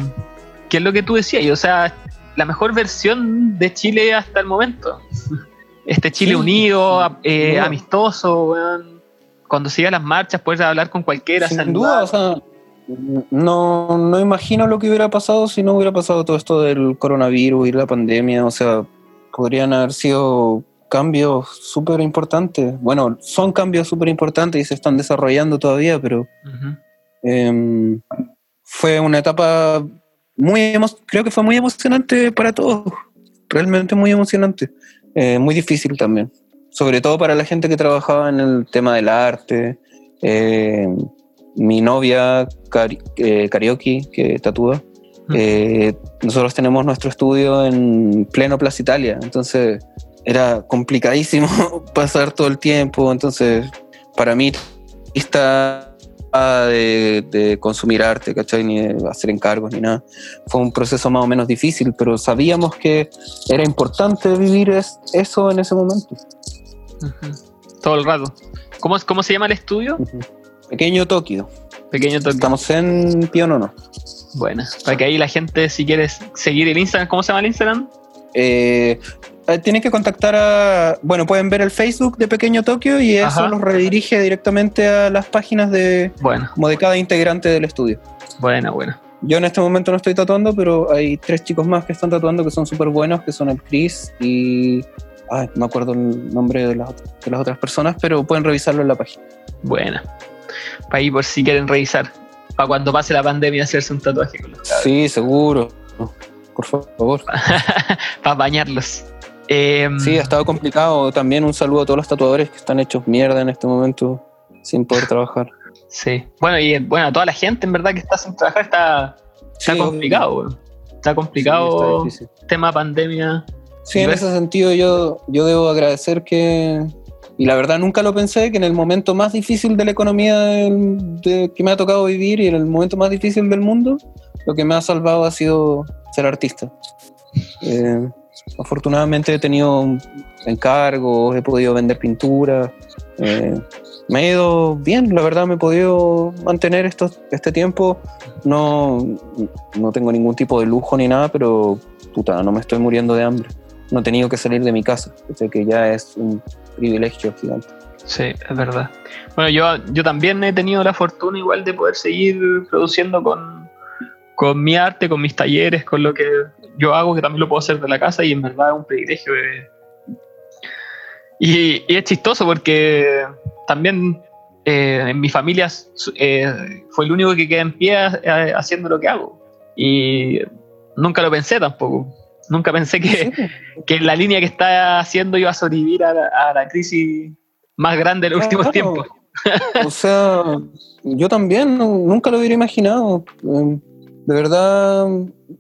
que, es lo que tú decías, y, o sea, la mejor versión de Chile hasta el momento. Este Chile unido, eh, amistoso, cuando siga las marchas puedes hablar con cualquiera. Sin duda, o sea, no, no imagino lo que hubiera pasado si no hubiera pasado todo esto del coronavirus y la pandemia, o sea, podrían haber sido cambios súper importantes. Bueno, son cambios súper importantes y se están desarrollando todavía, pero em, fue una etapa muy, creo que fue muy emocionante para todos, realmente muy emocionante, eh, muy difícil también, sobre todo para la gente que trabajaba en el tema del arte. Em, mi novia, eh, Karaoke, que tatúa, eh, nosotros tenemos nuestro estudio en pleno Plaza Italia, entonces era complicadísimo pasar todo el tiempo, entonces para mí está de, de, consumir arte, ¿cachai? Ni de hacer encargos ni nada. Fue un proceso más o menos difícil, pero sabíamos que era importante vivir eso en ese momento. Todo el rato. ¿Cómo, ¿Cómo se llama el estudio? Pequeño Tokio. Pequeño. Estamos en Pío no bueno, para que ahí la gente, si quieres seguir el Instagram, ¿cómo se llama el Instagram? Eh, eh, tienen que contactar a. Bueno, pueden ver el Facebook de Pequeño Tokio y eso los redirige directamente a las páginas de. Bueno. Como de cada integrante del estudio. Bueno, bueno. Yo en este momento no estoy tatuando, pero hay tres chicos más que están tatuando que son súper buenos, que son el Chris y. Ay, no me acuerdo el nombre de las, de las otras personas, pero pueden revisarlo en la página. Bueno. Para ahí por si quieren revisar para cuando pase la pandemia hacerse un tatuaje con los Sí, seguro. Por favor. para bañarlos. Em, sí, ha estado complicado. También un saludo a todos los tatuadores que están hechos mierda en este momento sin poder trabajar. Sí. Bueno, y bueno, a toda la gente en verdad que está sin trabajar está, está complicado, Está complicado tema pandemia. Sí, en ese sentido yo, yo debo agradecer que, y la verdad nunca lo pensé, que en el momento más difícil de la economía de, que me ha tocado vivir y en el momento más difícil del mundo, lo que me ha salvado ha sido ser artista. Eh, afortunadamente he tenido encargos, he podido vender pintura, eh, me ha ido bien, la verdad me he podido mantener esto, este tiempo. No, no tengo ningún tipo de lujo ni nada, pero puta, no me estoy muriendo de hambre. No he tenido que salir de mi casa, que ya es un privilegio gigante. Sí, es verdad. Bueno, yo, yo también he tenido la fortuna igual de poder seguir produciendo con, con mi arte, con mis talleres, con lo que yo hago, que también lo puedo hacer de la casa y en verdad es un privilegio. Y, es chistoso porque también eh, en mi familia eh, fue el único que quedé en pie haciendo lo que hago. Y nunca lo pensé tampoco. Nunca pensé que, que la línea que está haciendo iba a sobrevivir a la, crisis más grande de los últimos tiempos. O sea, yo también nunca lo hubiera imaginado. Em, de verdad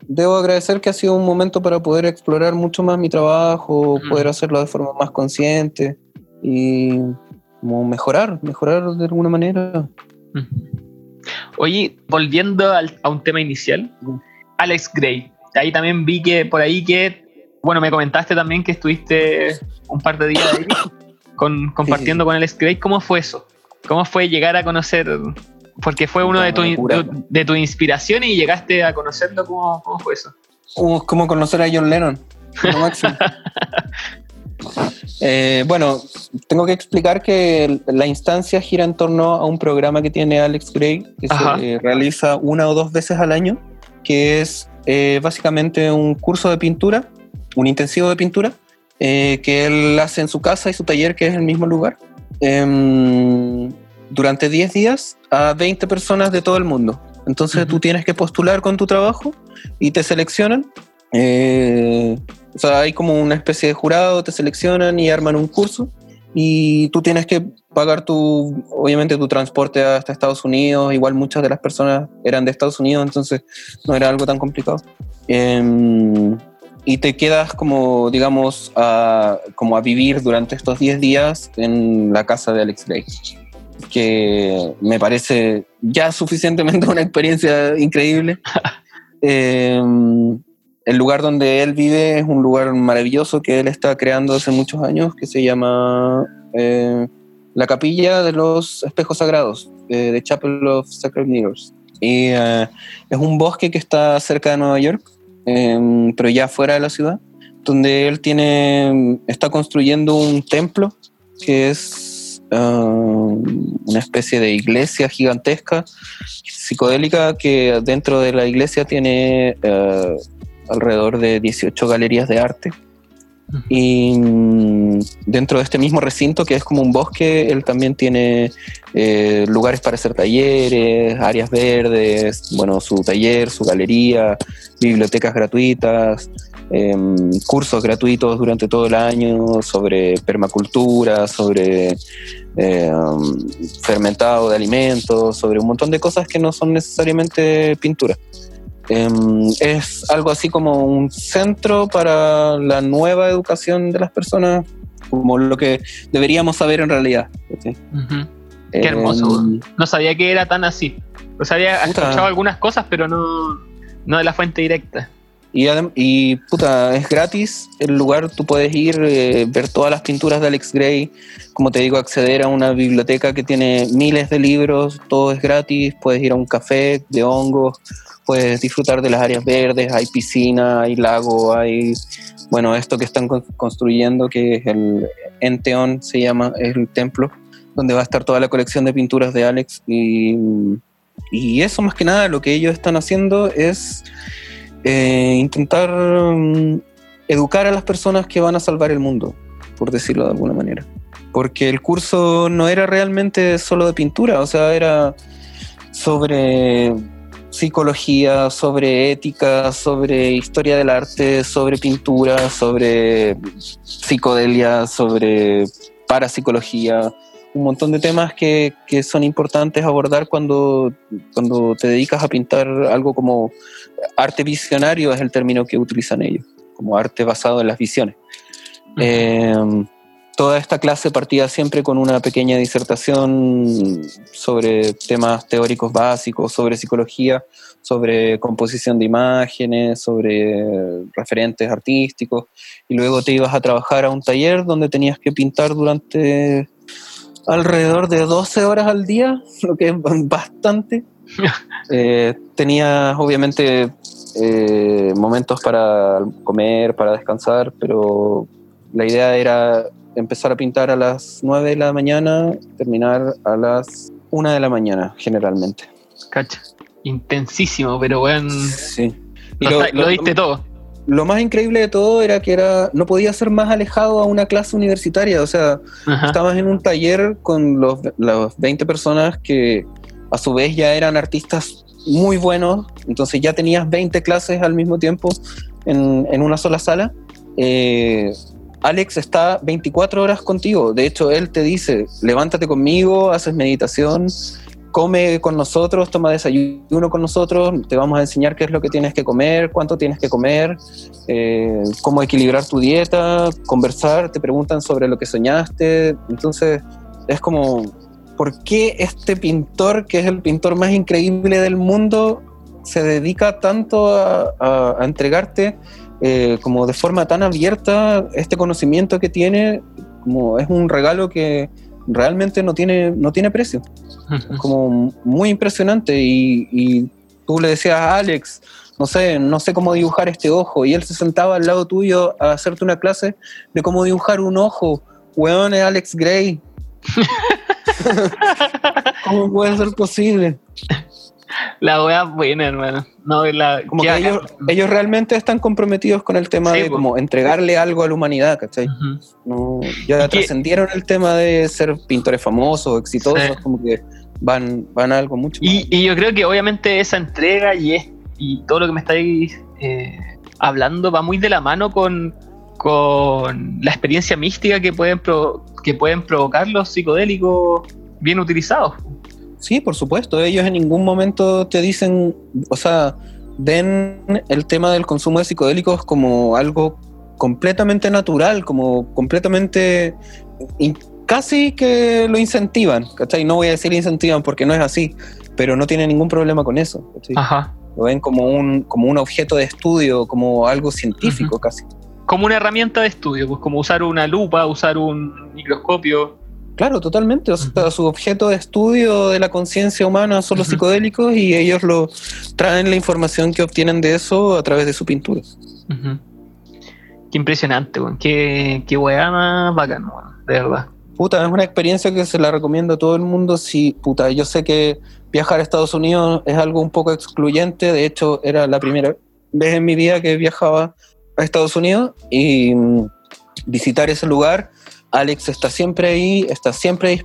debo agradecer que ha sido un momento para poder explorar mucho más mi trabajo, Mm. poder hacerlo de forma más consciente y como mejorar, mejorar de alguna manera. Oye, volviendo al- a un tema inicial, Mm. Alex Gray. Ahí también vi que por ahí que, bueno, me comentaste también que estuviste un par de días ahí con, compartiendo con Alex Gray. ¿Cómo fue eso? ¿Cómo fue llegar a conocer? Porque fue uno de tu, Una locura. tu- de tu inspiración y llegaste a conocerlo. ¿Cómo, cómo fue eso? Uh, como conocer a John Lennon. máximo. Eh, bueno, tengo que explicar que la instancia gira en torno a un programa que tiene Alex Gray, que Ajá. se realiza una o dos veces al año, que es eh, básicamente un curso de pintura, un intensivo de pintura, eh, que él hace en su casa y su taller, que es el mismo lugar, em, durante 10 días a 20 personas de todo el mundo. Entonces tú tienes que postular con tu trabajo y te seleccionan. Eh, o sea, hay como una especie de jurado, te seleccionan y arman un curso y tú tienes que pagar tu, obviamente tu transporte hasta Estados Unidos. Igual muchas de las personas eran de Estados Unidos, entonces no era algo tan complicado. Em, y te quedas como, digamos, a, como a vivir durante estos 10 días en la casa de Alex Gray, que me parece ya suficientemente una experiencia increíble. Em, el lugar donde él vive es un lugar maravilloso que él está creando hace muchos años, que se llama eh, la Capilla de los Espejos Sagrados, eh, de Chapel of Sacred Mirrors. Y eh, es un bosque que está cerca de Nueva York, em, pero ya fuera de la ciudad, donde él tiene, está construyendo un templo que es um, una especie de iglesia gigantesca, psicodélica, que dentro de la iglesia tiene eh, alrededor de 18 galerías de arte. Y mm, dentro de este mismo recinto, que es como un bosque, él también tiene eh, lugares para hacer talleres, áreas verdes, bueno, su taller, su galería, bibliotecas gratuitas, em, cursos gratuitos durante todo el año sobre permacultura, sobre em, fermentado de alimentos, sobre un montón de cosas que no son necesariamente pintura. Em, es algo así como un centro para la nueva educación de las personas, como lo que deberíamos saber en realidad. ¿sí? Ujú. Qué hermoso, Em, No sabía que era tan así. O sea, había escuchado algunas cosas, pero no, no de la fuente directa. Y, puta, es gratis el lugar, tú puedes ir, eh, ver todas las pinturas de Alex Gray, como te digo, acceder a una biblioteca que tiene miles de libros, todo es gratis, puedes ir a un café de hongos, puedes disfrutar de las áreas verdes, hay piscina, hay lago, hay, bueno, esto que están con- construyendo, que es el Enteon, se llama, es el templo, donde va a estar toda la colección de pinturas de Alex y eso más que nada, lo que ellos están haciendo es eh, intentar mm, educar a las personas que van a salvar el mundo, por decirlo de alguna manera. Porque el curso no era realmente solo de pintura, o sea, era sobre psicología, sobre ética, sobre historia del arte, sobre pintura, sobre psicodelia, sobre parapsicología, un montón de temas que, que son importantes abordar cuando, cuando te dedicas a pintar algo como arte visionario, es el término que utilizan ellos, como arte basado en las visiones. Eh, toda esta clase partía siempre con una pequeña disertación sobre temas teóricos básicos, sobre psicología, sobre composición de imágenes, sobre referentes artísticos, y luego te ibas a trabajar a un taller donde tenías que pintar durante alrededor de 12 horas al día, lo que es bastante. Eh, tenías obviamente eh, momentos para comer, para descansar, pero la idea era empezar a pintar a las 9 de la mañana, terminar a las 1 de la mañana, generalmente. Cacha. Intensísimo, pero weón. Sí. Y lo lo- diste todo. Lo más increíble de todo era que era no podía ser más alejado a una clase universitaria, o sea, Ajá. estabas en un taller con los, las 20 personas que a su vez ya eran artistas muy buenos, entonces ya tenías 20 clases al mismo tiempo en, en una sola sala. Eh, Alex está 24 horas contigo, de hecho él te dice, levántate conmigo, haces meditación, come con nosotros, toma desayuno con nosotros, te vamos a enseñar qué es lo que tienes que comer, cuánto tienes que comer, eh, cómo equilibrar tu dieta, conversar, te preguntan sobre lo que soñaste. Entonces, es como, ¿por qué este pintor, que es el pintor más increíble del mundo, se dedica tanto a, entregarte eh, como de forma tan abierta este conocimiento que tiene? Como es un regalo que realmente no tiene, no tiene precio. como muy impresionante. Y, tú le decías a Alex, no sé, no sé cómo dibujar este ojo. Y él se sentaba al lado tuyo a hacerte una clase de cómo dibujar un ojo. Weón, es Alex Gray. ¿Cómo puede ser posible? La wea buena, hermano. No, la, como que ellos, ellos, realmente están comprometidos con el tema de como entregarle algo a la humanidad, ¿cachai? no, ya trascendieron el tema de ser pintores famosos, exitosos, como que van, van a algo mucho más. Y, yo creo que obviamente esa entrega y, es, y todo lo que me estáis eh, hablando va muy de la mano con, con la experiencia mística que pueden, que pueden provocar los psicodélicos bien utilizados. Sí, por supuesto. Ellos en ningún momento te dicen, o sea, ven el tema del consumo de psicodélicos como algo completamente natural, como completamente casi que lo incentivan, ¿cachai? No voy a decir incentivan porque no es así, pero no tiene ningún problema con eso. Ajá. Lo ven como un, como un objeto de estudio, como algo científico casi. Como una herramienta de estudio, pues como usar una lupa, usar un microscopio. Claro, totalmente. O sea, su objeto de estudio de la conciencia humana son los psicodélicos y ellos lo traen la información que obtienen de eso a través de su pintura. Qué impresionante, weón. Qué, qué weá más bacán, de verdad. Puta, es una experiencia que se la recomiendo a todo el mundo. Si, puta, yo sé que viajar a Estados Unidos es algo un poco excluyente. De hecho, era la primera vez en mi vida que viajaba a Estados Unidos y mm, visitar ese lugar Alex está siempre ahí, está siempre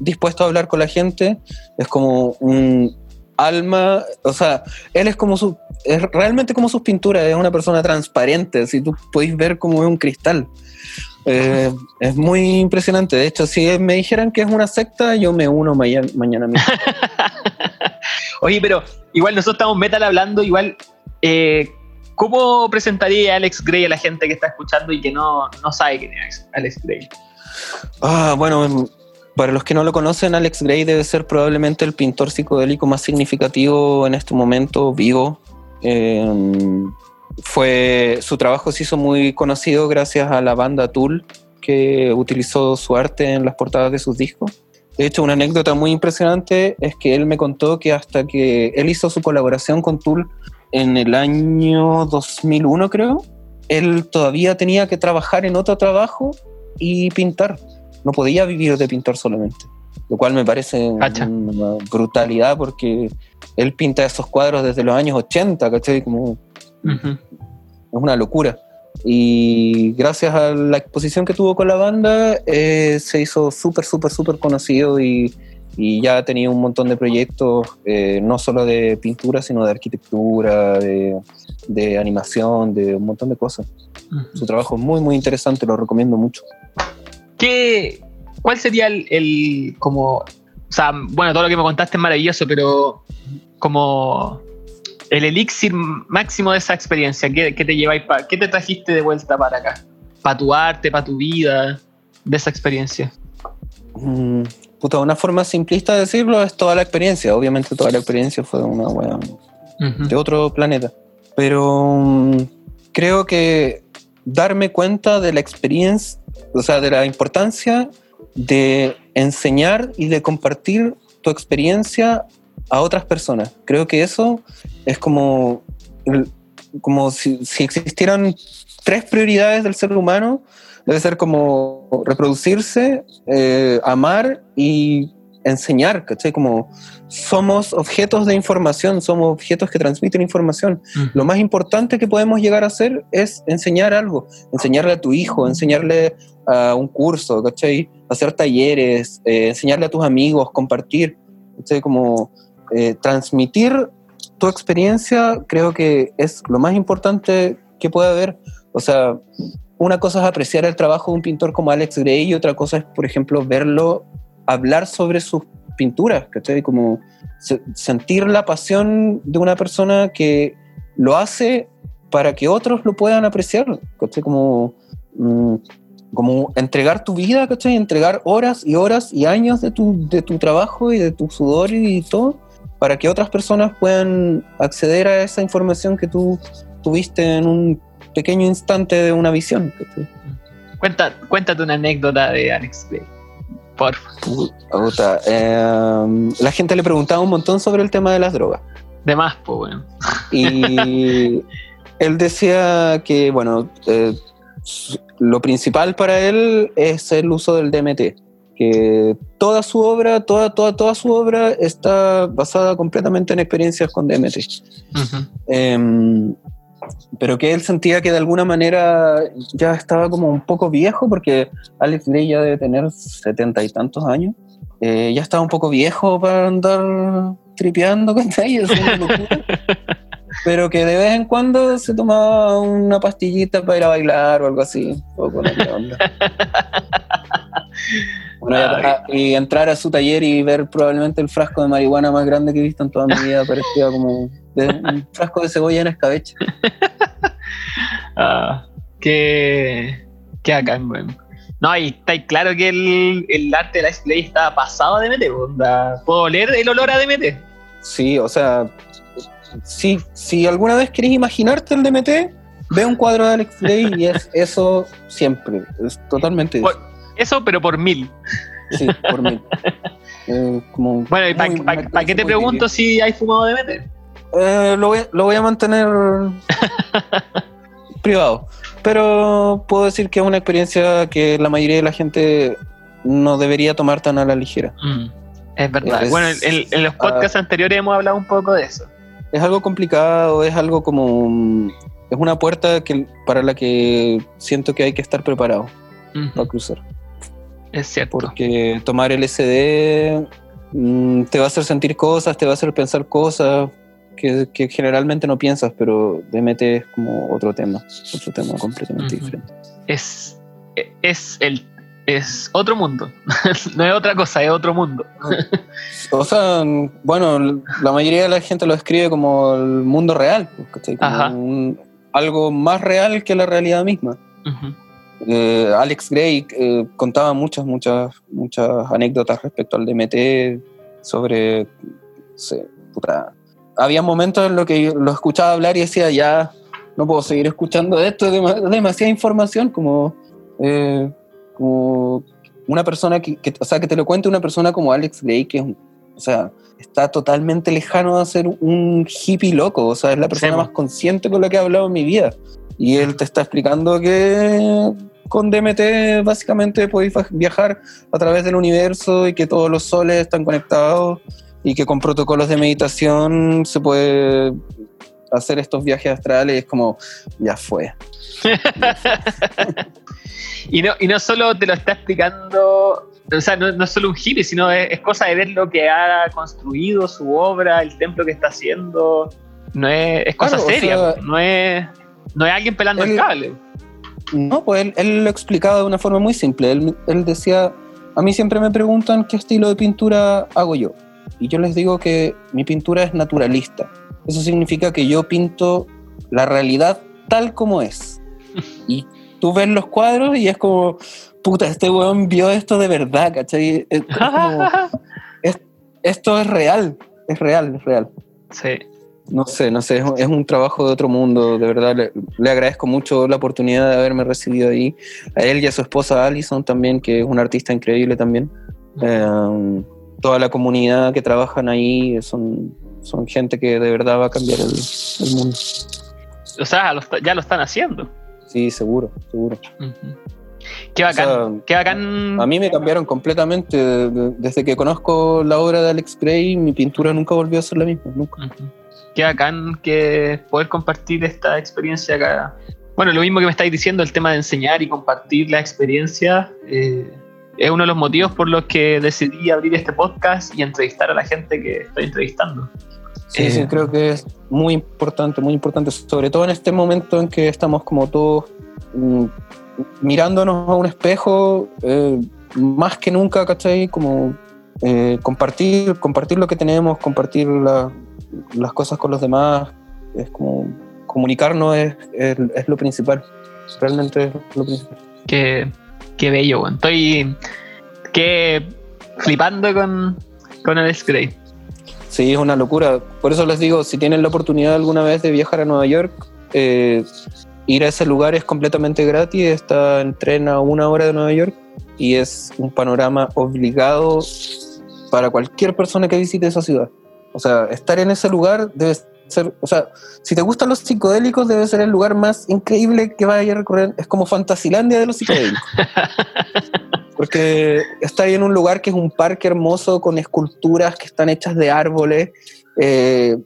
dispuesto a hablar con la gente, es como un alma, o sea, él es como su, es realmente como sus pinturas, es una persona transparente, si tú podéis ver como es un cristal. Eh, es muy impresionante. De hecho, si me dijeran que es una secta, yo me uno mañana, mañana mismo. Oye, pero igual nosotros estamos metal hablando, igual, eh, ¿cómo presentaría Alex Gray a la gente que está escuchando y que no, no sabe quién es Alex Gray? Ah, bueno, para los que no lo conocen, Alex Gray debe ser probablemente el pintor psicodélico más significativo en este momento vivo. Em, fue, su trabajo se hizo muy conocido gracias a la banda Tool, que utilizó su arte en las portadas de sus discos. De hecho, una anécdota muy impresionante es que él me contó que hasta que él hizo su colaboración con Tool en el año 2001, creo, él todavía tenía que trabajar en otro trabajo y pintar. No podía vivir de pintar solamente. Lo cual me parece una brutalidad porque él pinta esos cuadros desde los años 80, ¿cachai? Como, Es una locura. Y gracias a la exposición que tuvo con la banda, eh, se hizo súper, súper, súper conocido y, y, ya ha tenido un montón de proyectos, eh, no solo de pintura, sino de arquitectura, de, de animación, de un montón de cosas. Su trabajo es muy, muy interesante, lo recomiendo mucho. ¿Qué, ¿Cuál sería el, como, o sea, bueno, todo lo que me contaste es maravilloso, pero como el elixir máximo de esa experiencia, ¿qué, te lleváis qué te trajiste de vuelta para acá? Para tu arte, para tu vida, de esa experiencia. Mm, puta, una forma simplista de decirlo es toda la experiencia. Obviamente toda la experiencia fue una wea de otro planeta. Pero mm, creo que darme cuenta de la experiencia, o sea, de la importancia de enseñar y de compartir tu experiencia a otras personas. Creo que eso es como, como si, existieran tres prioridades del ser humano, debe ser como reproducirse, eh, amar y enseñar, ¿cachai? Como somos objetos de información, somos objetos que transmiten información. Lo más importante que podemos llegar a hacer es enseñar algo, enseñarle a tu hijo, enseñarle a un curso, ¿cachai? Hacer talleres, eh, enseñarle a tus amigos, compartir, ¿cachai? Como eh, transmitir tu experiencia creo que es lo más importante que puede haber. O sea, una cosa es apreciar el trabajo de un pintor como Alex Gray y otra cosa es, por ejemplo, verlo hablar sobre sus pinturas, ¿cachai? Como sentir la pasión de una persona que lo hace para que otros lo puedan apreciar, ¿cachai? Como, mm, como entregar tu vida, ¿cachai? Entregar horas y horas y años de tu, de tu trabajo y de tu sudor y todo para que otras personas puedan acceder a esa información que tú tuviste en un pequeño instante de una visión. Cuenta, cuéntate una anécdota de Alex Gray, por favor. Em, la gente le preguntaba un montón sobre el tema de las drogas. De más, pues bueno. Y él decía que, bueno, eh, lo principal para él es el uso del DMT que toda su obra, toda, toda, toda su obra está basada completamente en experiencias con DMT. Em, pero que él sentía que de alguna manera ya estaba como un poco viejo, porque Alex Ley ya debe tener setenta y tantos años, eh, ya estaba un poco viejo para andar tripeando con ellos, pero que de vez en cuando se tomaba una pastillita para ir a bailar o algo así. y entrar a su taller y ver probablemente el frasco de marihuana más grande que he visto en toda mi vida, parecía como un frasco de cebolla en escabeche. ah, qué, qué acá, bueno. No, y está claro que el, el arte de la display está pasado a DMT. ¿Puedo oler el olor a DMT? Sí, o sea, si, si alguna vez querés imaginarte el DMT, ve un cuadro de Alex Ley y es eso siempre. Es totalmente eso. Eso, pero por mil. Sí, por mil. Eh, bueno, ¿y para qué te pregunto si hay fumado de Eh, lo, voy, lo voy a mantener privado. Pero puedo decir que es una experiencia que la mayoría de la gente no debería tomar tan a la ligera. Mm, es verdad. bueno, en, los podcasts ah. anteriores hemos hablado un poco de eso. Es algo complicado, es algo como... Es una puerta que, para la que siento que hay que estar preparado para cruzar. Es cierto. Porque tomar LSD mm, te va a hacer sentir cosas, te va a hacer pensar cosas que, generalmente no piensas, pero DMT es como otro tema, otro tema completamente diferente. Es, es, el, es otro mundo, no es otra cosa, es otro mundo. o sea, bueno, la mayoría de la gente lo describe como el mundo real, como algo más real que la realidad misma. Eh, Alex Gray eh, contaba muchas, muchas, muchas anécdotas respecto al DMT sobre... Había momentos en los que lo escuchaba hablar y decía, ya, no puedo seguir escuchando esto, es demasiada información, como, eh, como una persona que, o sea, que te lo cuente una persona como Alex Gray, que o sea, está totalmente lejano de ser un hippie loco, o sea, es la persona más consciente con la que he hablado en mi vida. Y él te está explicando que con DMT básicamente podéis viajar a través del universo y que todos los soles están conectados y que con protocolos de meditación se puede hacer estos viajes astrales. Es como, ya fue. y, no, y no solo te lo está explicando o sea, no, es solo un hippie, sino es, cosa de ver lo que ha construido, su obra, el templo que está haciendo. No es, es cosa seria, no es no hay alguien pelando el cable. No, pues él, lo explicaba de una forma muy simple. Él, él, decía, a mí siempre me preguntan qué estilo de pintura hago yo. Y yo les digo que mi pintura es naturalista. Eso significa que yo pinto la realidad tal como es. Y tú ves los cuadros y es como, puta, este weón vio esto de verdad, ¿cachai? esto es real, es real, es real. Sí. No sé, no sé, es, un trabajo de otro mundo, de verdad. Le, agradezco mucho la oportunidad de haberme recibido ahí. A él y a su esposa Alison también, que es una artista increíble también. Em, toda la comunidad que trabajan ahí son, son gente que de verdad va a cambiar el, mundo. O sea, ya lo están haciendo. Sí, seguro, seguro. Qué bacán, qué bacán. A mí me cambiaron completamente. Desde que conozco la obra de Alex Gray, mi pintura nunca volvió a ser la misma, nunca qué bacán que poder compartir esta experiencia acá. Bueno, lo mismo que me estáis diciendo, el tema de enseñar y compartir la experiencia eh, es uno de los motivos por los que decidí abrir este podcast y entrevistar a la gente que estoy entrevistando. Sí, sí, creo que es muy importante, muy importante, sobre todo en este momento en que estamos como todos mm, mirándonos a un espejo, eh, más que nunca, ¿cachai? Como eh, compartir, compartir lo que tenemos, compartir las cosas con los demás, es como comunicarnos es, es, lo principal, realmente es lo principal. Qué, qué bello, estoy que flipando con, con el Grey. Sí, es una locura. Por eso les digo, si tienen la oportunidad alguna vez de viajar a Nueva York, eh, ir a ese lugar es completamente gratis, está en tren a una hora de Nueva York y es un panorama obligado para cualquier persona que visite esa ciudad. O sea, estar en ese lugar debe ser, o sea, si te gustan los psicodélicos, debe ser el lugar más increíble que vaya a recorrer. Es como Fantasilandia de los psicodélicos. Porque está ahí en un lugar que es un parque hermoso con esculturas que están hechas de árboles. Eh,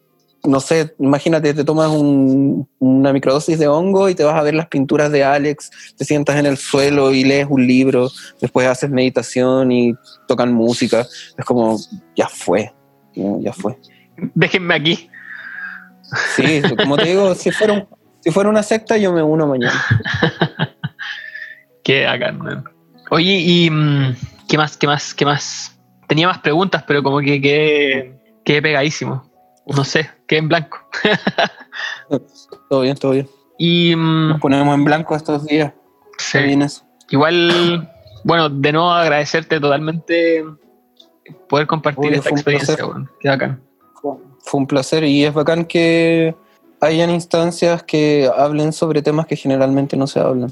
no sé, imagínate, te tomas una microdosis de hongo y te vas a ver las pinturas de Alex, te sientas en el suelo y lees un libro, después haces meditación y tocan música. Es como, ya fue, ya fue. Déjenme aquí. Sí, como te digo, si fuera, si fuera una secta, yo me uno mañana. Qué hagan, Oye, ¿y mm, qué más, qué más, qué más? Tenía más preguntas, pero como que quedé pegadísimo. No sé, qué en blanco. todo bien, todo bien. Y, mm, Nos ponemos en blanco estos días. Sí. Igual, bueno, de nuevo agradecerte totalmente poder compartir esta experiencia. qué bacán. Fue un placer y es bacán que hayan instancias que hablen sobre temas que generalmente no se hablan.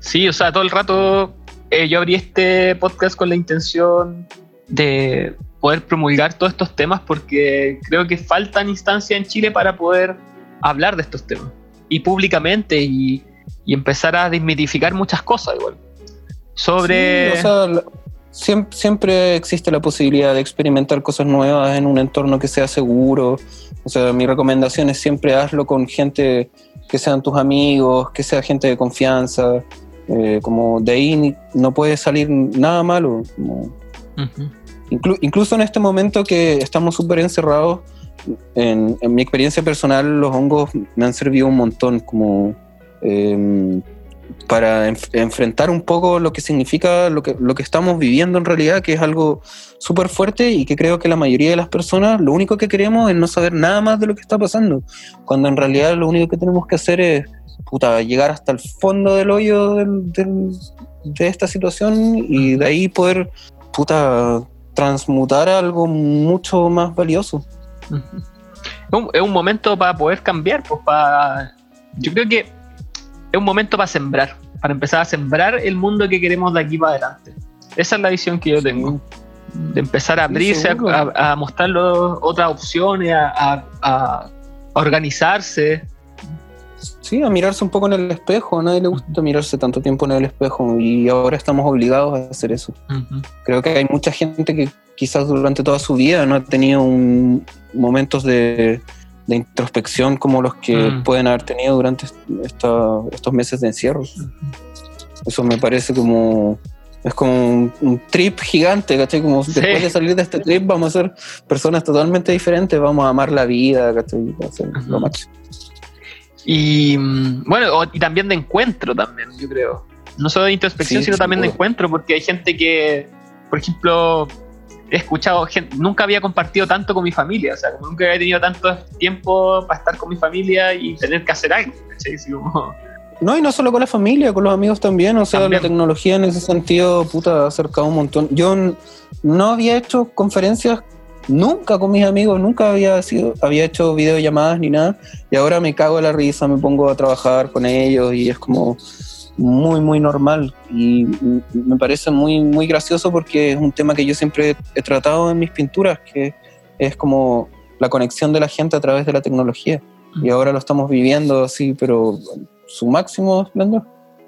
Sí, o sea, todo el rato eh, yo abrí este podcast con la intención de poder promulgar todos estos temas porque creo que faltan instancias en Chile para poder hablar de estos temas y públicamente y, empezar a desmitificar muchas cosas igual sobre siempre, siempre, existe la posibilidad de experimentar cosas nuevas en un entorno que sea seguro. O sea mi recomendación es siempre hazlo con gente que sean tus amigos que sea gente de confianza. Eh, como de ahí no puede salir nada malo incluso en este momento que estamos súper encerrados, en, mi experiencia personal, los hongos me han servido un montón como em, para enfrentar un poco lo que significa lo que, lo que estamos viviendo en realidad, que es algo súper fuerte y que creo que la mayoría de las personas lo único que queremos es no saber nada más de lo que está pasando, cuando en realidad lo único que tenemos que hacer es puta, llegar hasta el fondo del hoyo de esta situación y de ahí poder puta, transmutar algo mucho más valioso. Es un momento para poder cambiar, pues para... Yo creo que es un momento para sembrar, para empezar a sembrar el mundo que queremos de aquí para adelante. Esa es la visión que yo tengo. De empezar a abrirse, a, mostrar otras opciones, a, organizarse, Sí, a mirarse un poco en el espejo. A nadie le gusta mirarse tanto tiempo en el espejo y ahora estamos obligados a hacer eso. Creo que hay mucha gente que quizás durante toda su vida no ha tenido un, momentos de, introspección como los que mm. pueden haber tenido durante estos meses de encierro. Eso me parece como es como un, trip gigante, ¿cachai? Como después de salir de este trip vamos a ser personas totalmente diferentes, vamos a amar la vida, ¿cachai? lo y mm, bueno, y también de encuentro también, yo creo. No solo de introspección, sino también de encuentro, porque hay gente que, por ejemplo, he escuchado, gente, nunca había compartido tanto con mi familia, o sea, nunca había tenido tanto tiempo para estar con mi familia y tener que hacer algo, No, y no solo con la familia, con los amigos también. O sea, la tecnología en ese sentido, puta, ha acercado un montón. Yo no había hecho conferencias nunca con mis amigos, nunca había sido, había hecho videollamadas ni nada, y ahora me cago en la risa, me pongo a trabajar con ellos y es como muy, muy normal. Y me parece muy, muy gracioso porque es un tema que yo siempre he tratado en mis pinturas, que es como la conexión de la gente a través de la tecnología. Y ahora lo estamos viviendo así, pero su máximo esplendor.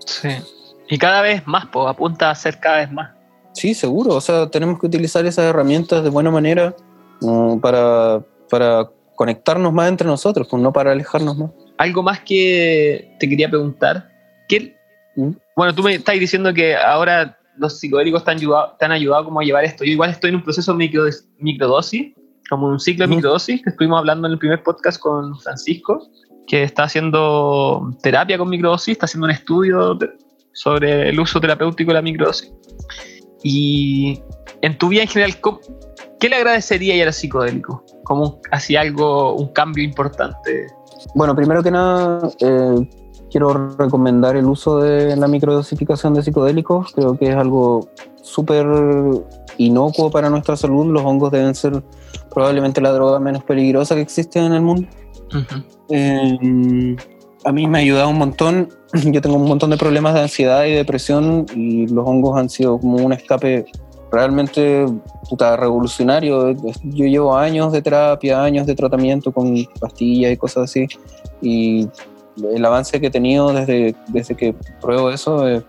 Sí. Y cada vez más, pues apunta a ser cada vez más. Sí, seguro. O sea, tenemos que utilizar esas herramientas de buena manera para, para conectarnos más entre nosotros, pues, no para alejarnos más. Algo más que te quería preguntar. ¿Qué. Bueno, tú me estás diciendo que ahora los psicodélicos te han ayudado, te han ayudado como a llevar esto. Yo igual estoy en un proceso de micro, microdosis, como un ciclo de microdosis, que estuvimos hablando en el primer podcast con Francisco, que está haciendo terapia con microdosis, está haciendo un estudio sobre el uso terapéutico de la microdosis. Y en tu vida en general, ¿qué le agradecería a los psicodélicos? Como así algo, un cambio importante. Bueno, primero que nada, eh, quiero recomendar el uso de la microdosificación de psicodélicos. Creo que es algo súper inocuo para nuestra salud. Los hongos deben ser probablemente la droga menos peligrosa que existe en el mundo. Eh, a mí me ha ayudado un montón. Yo tengo un montón de problemas de ansiedad y depresión y los hongos han sido como un escape realmente puta, revolucionario. Yo llevo años de terapia, años de tratamiento con pastillas y cosas así y el avance que he tenido desde, desde que pruebo eso es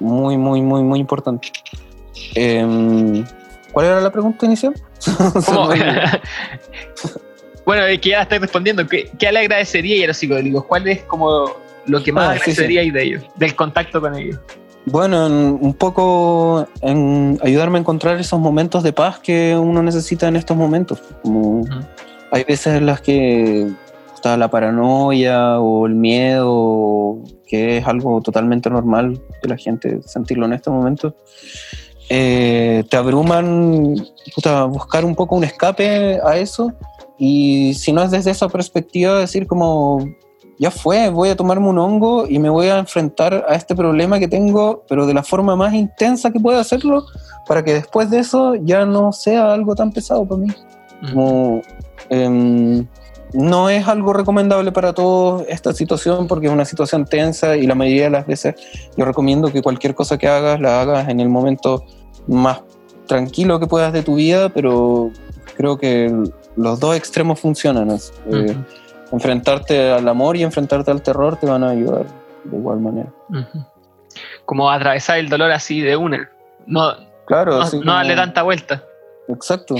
muy, muy, muy, muy importante. Em, ¿Cuál era la pregunta inicial? bueno, que ya estoy respondiendo. ¿Qué, le agradecería a los psicodélicos? ¿Cuál es como lo que más ah, agradecería de ellos, del contacto con ellos? Bueno, un poco en ayudarme a encontrar esos momentos de paz que uno necesita en estos momentos. Como Hay veces en las que está la paranoia o el miedo, que es algo totalmente normal de la gente sentirlo en estos momentos. Eh, te abruman, puta, buscar un poco un escape a eso. Y si no es desde esa perspectiva, decir como, ya fue, voy a tomarme un hongo y me voy a enfrentar a este problema que tengo, pero de la forma más intensa que pueda hacerlo, para que después de eso ya no sea algo tan pesado para mí. Como, em, no es algo recomendable para todos esta situación porque es una situación tensa y la mayoría de las veces yo recomiendo que cualquier cosa que hagas la hagas en el momento más tranquilo que puedas de tu vida, pero creo que los dos extremos funcionan. Eh, enfrentarte al amor y enfrentarte al terror te van a ayudar de igual manera. Como atravesar el dolor así de una. No, claro, no, darle tanta vuelta. Exacto.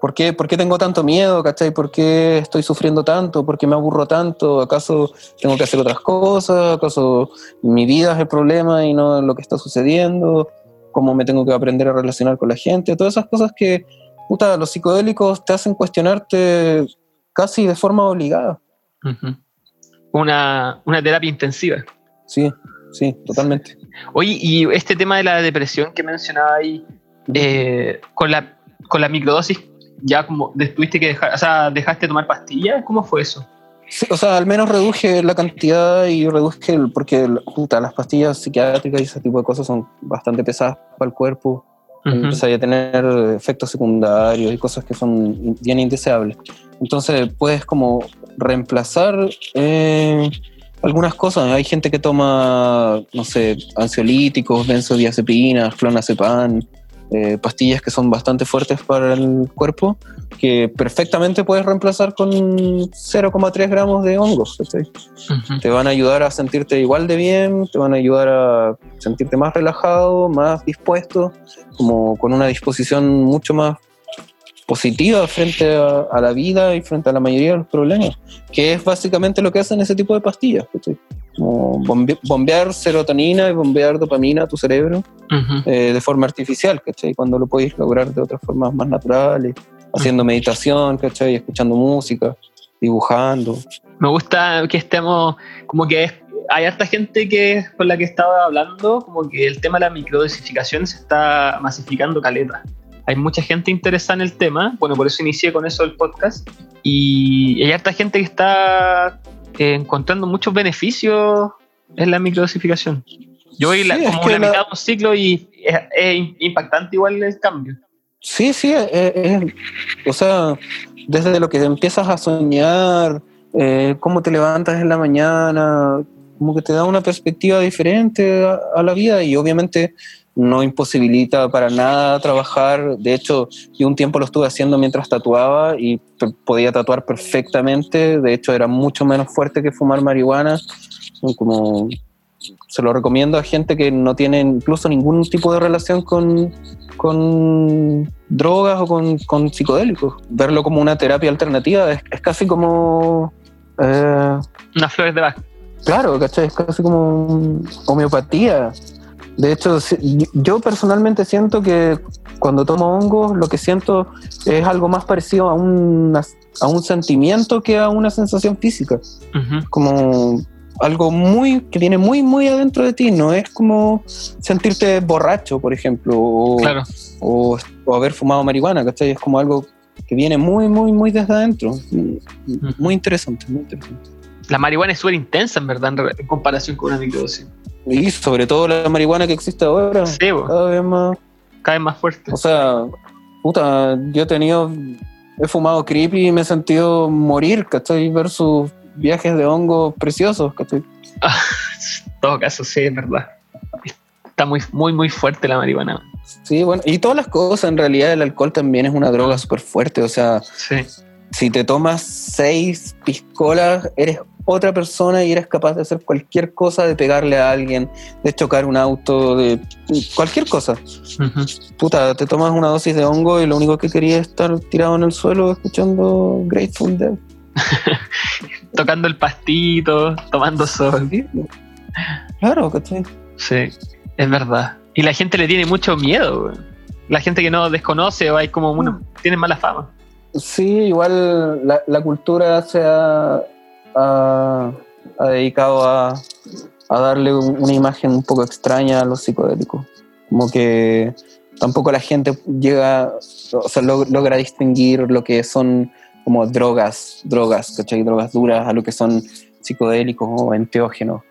¿Por qué, ¿Por qué, tengo tanto miedo? ¿Cachai? ¿Por qué estoy sufriendo tanto? ¿Por qué me aburro tanto? ¿Acaso tengo que hacer otras cosas? ¿Acaso mi vida es el problema y no lo que está sucediendo? ¿Cómo me tengo que aprender a relacionar con la gente? Todas esas cosas que, puta, los psicodélicos te hacen cuestionarte casi de forma obligada. una, una terapia intensiva. Sí, sí, totalmente. Oye, y este tema de la depresión que mencionaba ahí, eh, con, la, con la microdosis ya como tuviste que dejar, o sea, dejaste de tomar pastillas, ¿cómo fue eso? Sí, o sea, al menos reduje la cantidad y reduje, el, porque las pastillas psiquiátricas y ese tipo de cosas son bastante pesadas para el cuerpo. Uh a tener efectos secundarios y cosas que son bien indeseables. Entonces puedes como reemplazar eh, algunas cosas. Hay gente que toma, no sé, ansiolíticos, benzodiazepinas, clonazepam, eh, pastillas que son bastante fuertes para el cuerpo, que perfectamente puedes reemplazar con 0,3 gramos de hongos. Te van a ayudar a sentirte igual de bien, te van a ayudar a sentirte más relajado, más dispuesto, como con una disposición mucho más positiva frente a, la vida y frente a la mayoría de los problemas, que es básicamente lo que hacen ese tipo de pastillas. Como bombear serotonina y bombear dopamina a tu cerebro eh, de forma artificial, ¿cachai? Cuando lo podéis lograr de otras formas más naturales, haciendo meditación, ¿cachai? Escuchando música, dibujando. Me gusta que estemos, como que hay harta gente que con la que estaba hablando, como que el tema de la microdosificación se está masificando caleta hay mucha gente interesada en el tema, bueno, por eso inicié con eso el podcast, y hay harta gente que está encontrando muchos beneficios en la microdosificación. Yo voy como la, mitad de un ciclo y es, impactante igual el cambio. Sí, sí, o sea, desde lo que empiezas a soñar, eh, cómo te levantas en la mañana, como que te da una perspectiva diferente a la vida y obviamente no imposibilita para nada trabajar. De hecho, yo un tiempo lo estuve haciendo mientras tatuaba y podía tatuar perfectamente. De hecho, era mucho menos fuerte que fumar marihuana. Como se lo recomiendo a gente que no tiene incluso ningún tipo de relación con, con drogas o con, con, psicodélicos. Verlo como una terapia alternativa es, casi como... Eh, Unas flores de Bach. Claro, ¿cachai? Es casi como homeopatía. De hecho, yo personalmente siento que cuando tomo hongos lo que siento es algo más parecido a un, a un sentimiento que a una sensación física. Como algo muy que viene muy muy adentro de ti no es como sentirte borracho por ejemplo o, Claro. o, o haber fumado marihuana ¿cachai? es como algo que viene muy muy muy desde adentro muy interesante muy interesante La marihuana es súper intensa, en verdad, en, comparación con una microdosis. y sobre todo la marihuana que existe ahora Sí, bo, cada vez más cada vez más fuerte. o sea puta yo he tenido he fumado creepy y me he sentido morir ¿cachai? versus viajes de hongos preciosos ¿cachai? En todo caso, sí, es verdad. Está muy, muy, muy fuerte la marihuana. Sí, bueno, y todas las cosas, en realidad el alcohol también es una droga súper fuerte, o sea, Sí. si te tomas seis piscolas, eres otra persona y eres capaz de hacer cualquier cosa, de pegarle a alguien, de chocar un auto, de cualquier cosa. Ujú. Puta, te tomas una dosis de hongo y lo único que quería es estar tirado en el suelo escuchando Grateful Dead. Tocando el pastito, tomando sol. Claro, ¿cachai? Sí, es verdad. Y la gente le tiene mucho miedo, güey. La gente que no desconoce o hay como uno, tiene mala fama. Sí, igual la, la cultura se ha, ha- ha dedicado a, a darle un- una imagen un poco extraña a los psicodélicos. Como que tampoco la gente llega, o sea, log- logra distinguir lo que son como drogas, drogas, ¿cachai? Drogas duras a lo que son psicodélicos o enteógenos.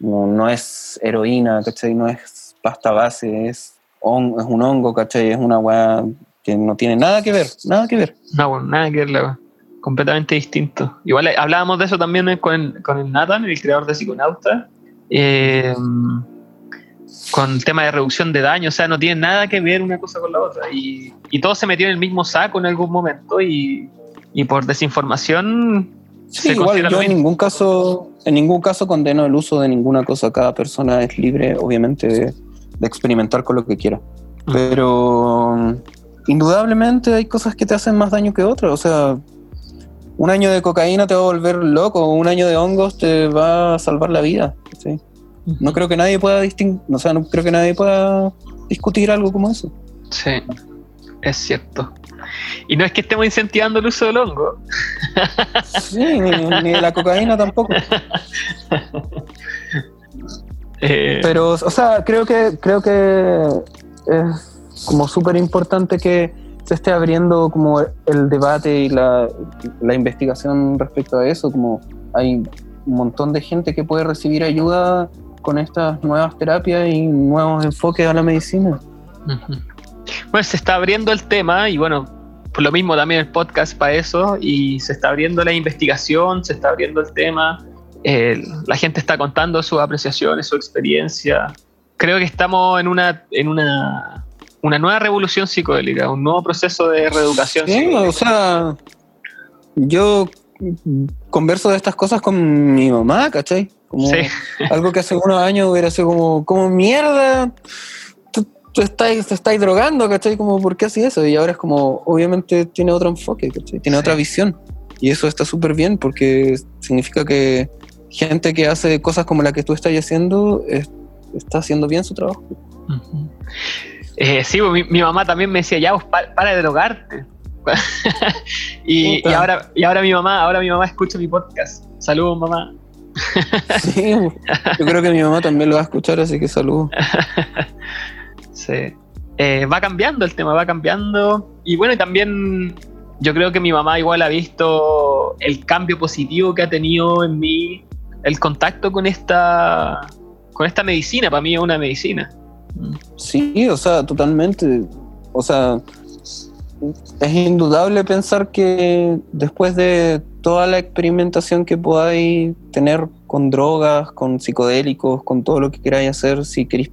No, no es heroína, ¿cachai? No es pasta base, es, un hongo, ¿cachai? Es una weá que no tiene nada que ver, nada que ver. No, bueno, nada que ver, la. Completamente distinto. Igual eh, hablábamos de eso también eh, con el, con el Nathan, el creador de Psiconauta, eh, con el tema de reducción de daño, o sea, no tiene nada que ver una cosa con la otra. Y, y todo se metió en el mismo saco en algún momento y, y por desinformación Sí, se igual yo en ningún caso, en ningún caso condeno el uso de ninguna cosa. Cada persona es libre, obviamente, de, de experimentar con lo que quiera. Mm. Pero indudablemente hay cosas que te hacen más daño que otras. O sea, un año de cocaína te va a volver loco, un año de hongos te va a salvar la vida. ¿sí? No creo que nadie pueda distinguir, o sea, no creo que nadie pueda discutir algo como eso. Sí, es cierto. Y no es que estemos incentivando el uso del hongo. Sí, ni, ni de la cocaína tampoco. Eh, Pero, o sea, creo que, creo que es como súper importante que se esté abriendo como el debate y la, la investigación respecto a eso. Como hay un montón de gente que puede recibir ayuda con estas nuevas terapias y nuevos enfoques a la medicina. Bueno, se está abriendo el tema y bueno, por lo mismo también el podcast para eso y se está abriendo la investigación, se está abriendo el tema, eh, la gente está contando sus apreciaciones, su experiencia. Creo que estamos en una, en una, una nueva revolución psicodélica, un nuevo proceso de reeducación. Sí, o sea, yo converso de estas cosas con mi mamá, ¿cachai? Como Sí. algo que hace unos años hubiera sido como, como mierda, tú, tú estáis, te estáis drogando, ¿cachai? Como, ¿por qué haces eso? Y ahora es como, obviamente tiene otro enfoque, ¿cachai? Tiene Sí. otra visión. Y eso está súper bien porque significa que gente que hace cosas como la que tú estás haciendo es- está haciendo bien su trabajo. Ujú. Eh, sí, pues, mi, mi mamá también me decía, ya, vos pa- para de drogarte. y, ahora, y ahora mi mamá, ahora mi mamá escucha mi podcast. Saludos, mamá. Sí, yo creo que mi mamá también lo va a escuchar, así que saludos. Sí. Eh, va cambiando el tema, va cambiando. Y bueno, y también yo creo que mi mamá igual ha visto el cambio positivo que ha tenido en mí el contacto con esta con esta medicina. Para mí es una medicina. Sí, o sea, totalmente. O sea, es indudable pensar que después de toda la experimentación que podáis tener con drogas, con psicodélicos, con todo lo que queráis hacer, si queréis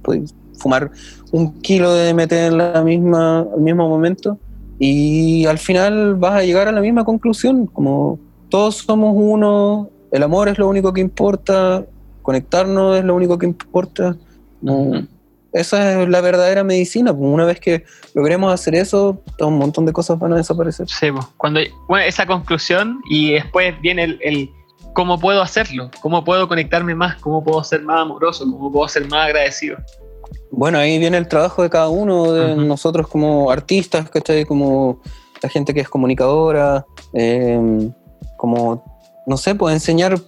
fumar un kilo de DMT en la misma, al mismo momento, y al final vas a llegar a la misma conclusión, como todos somos uno, el amor es lo único que importa, conectarnos es lo único que importa. No, esa es la verdadera medicina. pues, Una vez que logremos hacer eso, todo un montón de cosas van a desaparecer. Sí, pues, cuando bueno, esa conclusión y después viene el, el cómo puedo hacerlo, cómo puedo conectarme más, cómo puedo ser más amoroso, cómo puedo ser más agradecido. Bueno, ahí viene el trabajo de cada uno, de nosotros como artistas, ¿cachai? Como la gente que es comunicadora, eh, como, no sé, pues enseñar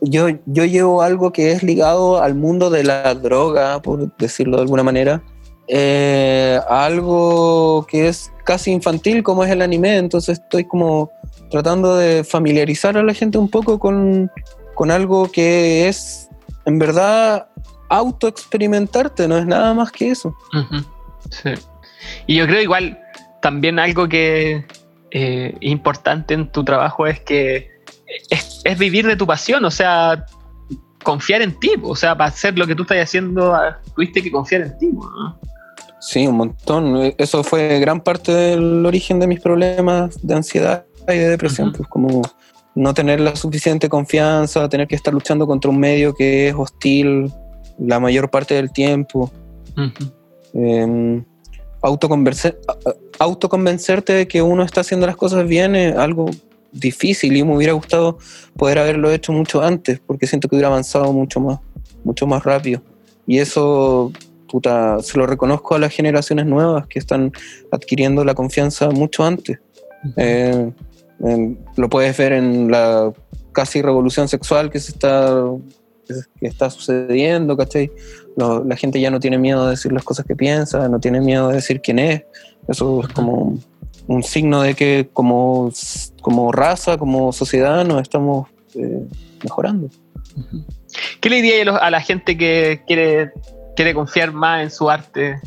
yo, yo llevo algo que es ligado al mundo de la droga, por decirlo de alguna manera, eh, algo que es casi infantil como es el anime, entonces estoy como tratando de familiarizar a la gente un poco con, con algo que es en verdad autoexperimentarte, no es nada más que eso. Sí. Y yo creo igual también algo que eh, importante en tu trabajo es que es, vivir de tu pasión, o sea, confiar en ti, o sea, para hacer lo que tú estás haciendo, ah, tuviste que confiar en ti. ¿no? Sí, un montón. Eso fue gran parte del origen de mis problemas de ansiedad y de depresión, pues como no tener la suficiente confianza, tener que estar luchando contra un medio que es hostil la mayor parte del tiempo. Em, autoconvencerte de que uno está haciendo las cosas bien es algo difícil y me hubiera gustado poder haberlo hecho mucho antes porque siento que hubiera avanzado mucho más, mucho más rápido. Y eso, puta, se lo reconozco a las generaciones nuevas que están adquiriendo la confianza mucho antes. Eh, lo puedes ver en la casi revolución sexual que se está que está sucediendo, ¿cachai? la gente ya no tiene miedo de decir las cosas que piensa, no tiene miedo de decir quién es. Eso es como un signo de que como, como raza, como sociedad, nos estamos eh, mejorando. ¿Qué le diría a la gente que quiere, quiere confiar más en su arte?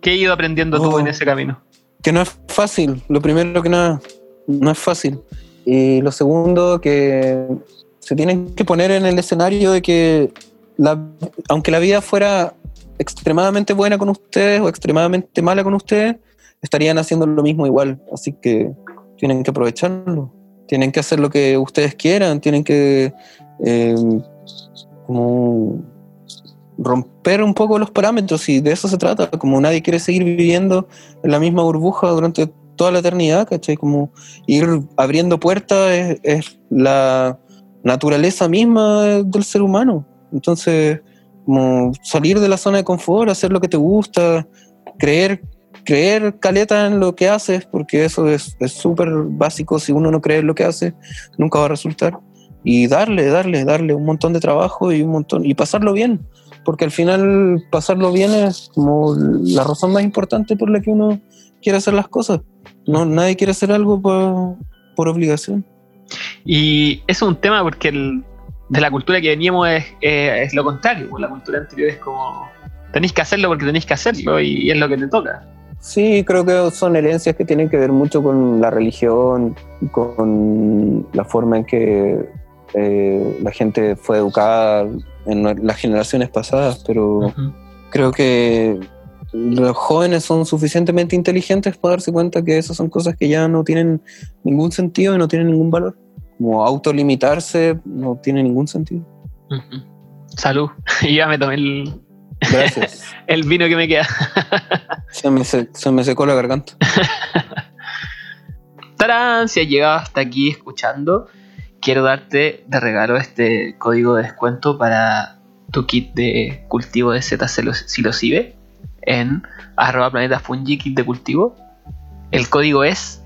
¿Qué, has ido aprendiendo tú en oh. ese camino? Que no es fácil, lo primero que nada, no es fácil. Y lo segundo, que se tienen que poner en el escenario de que aunque la vida fuera extremadamente buena con ustedes o extremadamente mala con ustedes, estarían haciendo lo mismo igual. Así que tienen que aprovecharlo. Tienen que hacer lo que ustedes quieran. Tienen que eh, como romper un poco los parámetros y de eso se trata. Como nadie quiere seguir viviendo en la misma burbuja durante toda la eternidad, ¿cachai? Como ir abriendo puertas es la naturaleza misma del ser humano. Entonces, como salir de la zona de confort, hacer lo que te gusta, creer, creer caleta en lo que haces, porque eso es súper básico. Si uno no cree en lo que hace, nunca va a resultar. Y darle, darle, darle un montón de trabajo y un montón, y pasarlo bien, porque al final pasarlo bien es como la razón más importante por la que uno quiere hacer las cosas. No, nadie quiere hacer algo por, por obligación. Y es un tema porque de la cultura que veníamos es, es lo contrario. Pues la cultura anterior es como tenéis que hacerlo porque tenéis que hacerlo y, es lo que te toca. Sí, creo que son herencias que tienen que ver mucho con la religión, con la forma en que eh, la gente fue educada en las generaciones pasadas, pero creo que los jóvenes son suficientemente inteligentes para darse cuenta que esas son cosas que ya no tienen ningún sentido y no tienen ningún valor. Como autolimitarse no tiene ningún sentido. Salud. Ya me tomé el, Gracias. el vino que me queda. se, me secó la garganta. Tarán, si has llegado hasta aquí escuchando, quiero darte de regalo este código de descuento para tu kit de cultivo de Z psilocibe en arroba planeta fungi kit de cultivo. El código es.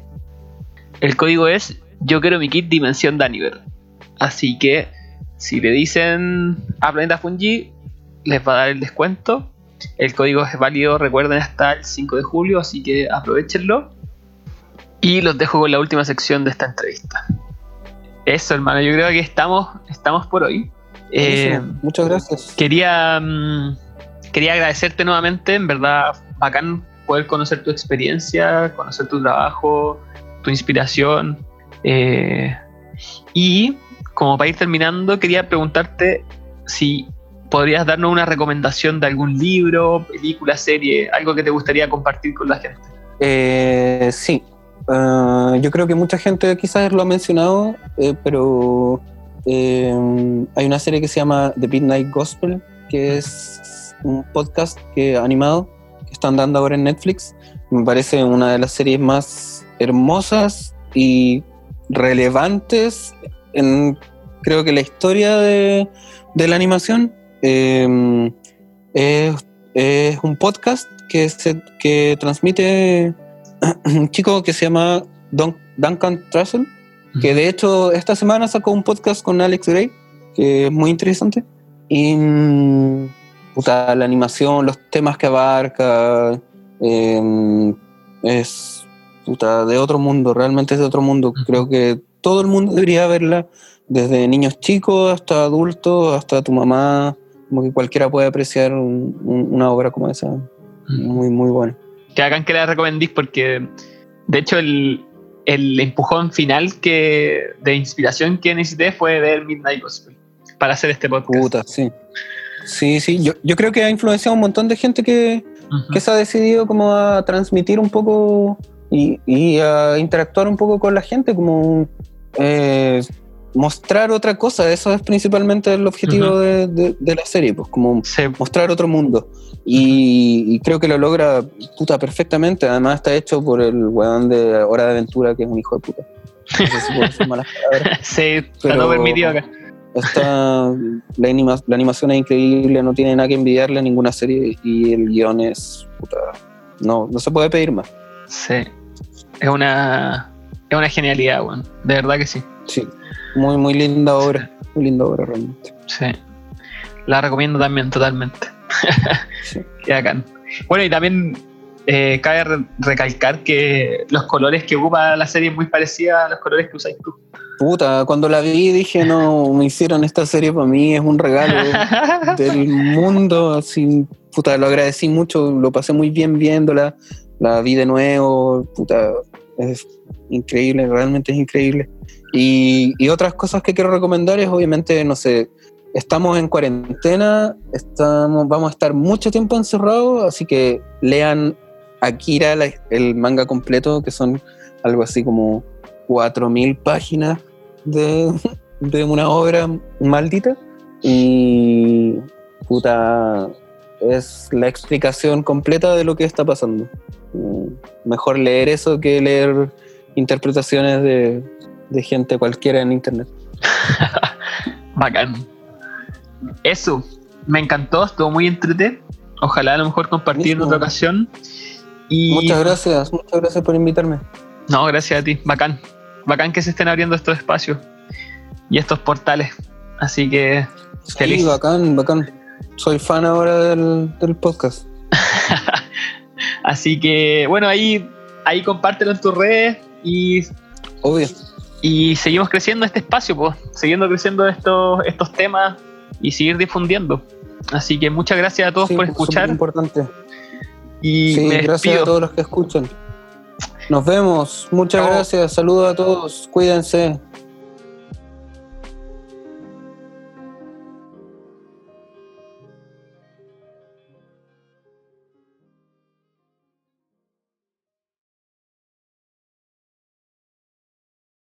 El código es yo quiero mi kit dimensión Daniver. Así que si le dicen a Planeta Fungi, les va a dar el descuento. El código es válido, recuerden, hasta el 5 de julio, así que aprovechenlo. Y los dejo con la última sección de esta entrevista. Eso, hermano, yo creo que estamos, estamos por hoy. Eh, Muchas gracias. Quería. Mm, quería agradecerte nuevamente, en verdad, bacán poder conocer tu experiencia, conocer tu trabajo, tu inspiración. Eh, y como para ir terminando, quería preguntarte si podrías darnos una recomendación de algún libro, película, serie, algo que te gustaría compartir con la gente. Eh, sí, ah, yo creo que mucha gente quizás lo ha mencionado, eh, pero hay una serie que se llama The Midnight Gospel, que es un podcast que animado que están dando ahora en Netflix. Me parece una de las series más hermosas y relevantes en creo que la historia de, la animación. Em, es, un podcast que, se, que transmite un chico que se llama Duncan Trussell, que de hecho esta semana sacó un podcast con Alex Gray que es muy interesante. Y mm, puta, la animación, los temas que abarca, eh, es puta, de otro mundo, realmente es de otro mundo. Creo que todo el mundo debería verla, desde niños chicos hasta adultos, hasta tu mamá, como que cualquiera puede apreciar un- un- una obra como esa. Muy, muy buena. Que hagan que la recomendís porque, de hecho, el, el empujón final que de inspiración que necesité fue ver Midnight Gospel para hacer este podcast. Puta, sí. Sí, sí, yo, yo creo que ha influenciado a un montón de gente que, que se ha decidido como a transmitir un poco y, y a interactuar un poco con la gente, como eh, mostrar otra cosa. Eso es principalmente el objetivo de, de- de la serie, pues como Sí, mostrar otro mundo. Y, y creo que lo logra puta perfectamente. Además está hecho por el weón de Hora de Aventura, que es un hijo de puta. No sé si puedo malas palabras. sí, Pero- todo permitido acá. La, anima- la animación es increíble, no tiene nada que envidiarle a ninguna serie y el guion es puta, no, no se puede pedir más. Sí. Es una, es una genialidad, weón. De verdad que sí. Sí, muy, muy linda obra, muy linda obra realmente. Sí. La recomiendo también totalmente. Sí. Qué bacán. Bueno, y también eh, cabe re- recalcar que los colores que ocupa la serie es muy parecida a los colores que usáis tú. Puta, cuando la vi dije, no, me hicieron esta serie para mí, es un regalo del mundo, así, puta, lo agradecí mucho, lo pasé muy bien viéndola, la vi de nuevo, puta, es increíble, realmente es increíble. Y, y otras cosas que quiero recomendar es, obviamente, no sé, estamos en cuarentena, estamos, vamos a estar mucho tiempo encerrados, así que lean Akira, la- el manga completo, que son algo así como 4.000 páginas de, de una obra maldita. Y puta, es la explicación completa de lo que está pasando. Mm, Mejor leer eso que leer interpretaciones de, de gente cualquiera en internet. Bacán. Eso, me encantó, estuvo muy entretenido. Ojalá a lo mejor compartir en otra ocasión. Y Muchas gracias, muchas gracias por invitarme. No, gracias a ti, bacán. Bacán que se estén abriendo estos espacios y estos portales. Así que Sí, Feliz. bacán, bacán. Soy fan ahora del, del podcast. Así que, bueno, ahí, ahí compártelo en tus redes y, Obvio. y seguimos creciendo este espacio, pues, siguiendo creciendo estos, estos temas y seguir difundiendo. Así que muchas gracias a todos Sí, por escuchar importante. y Sí, gracias a todos los que escuchan. Nos vemos. Muchas gracias. Saludos a todos. Cuídense.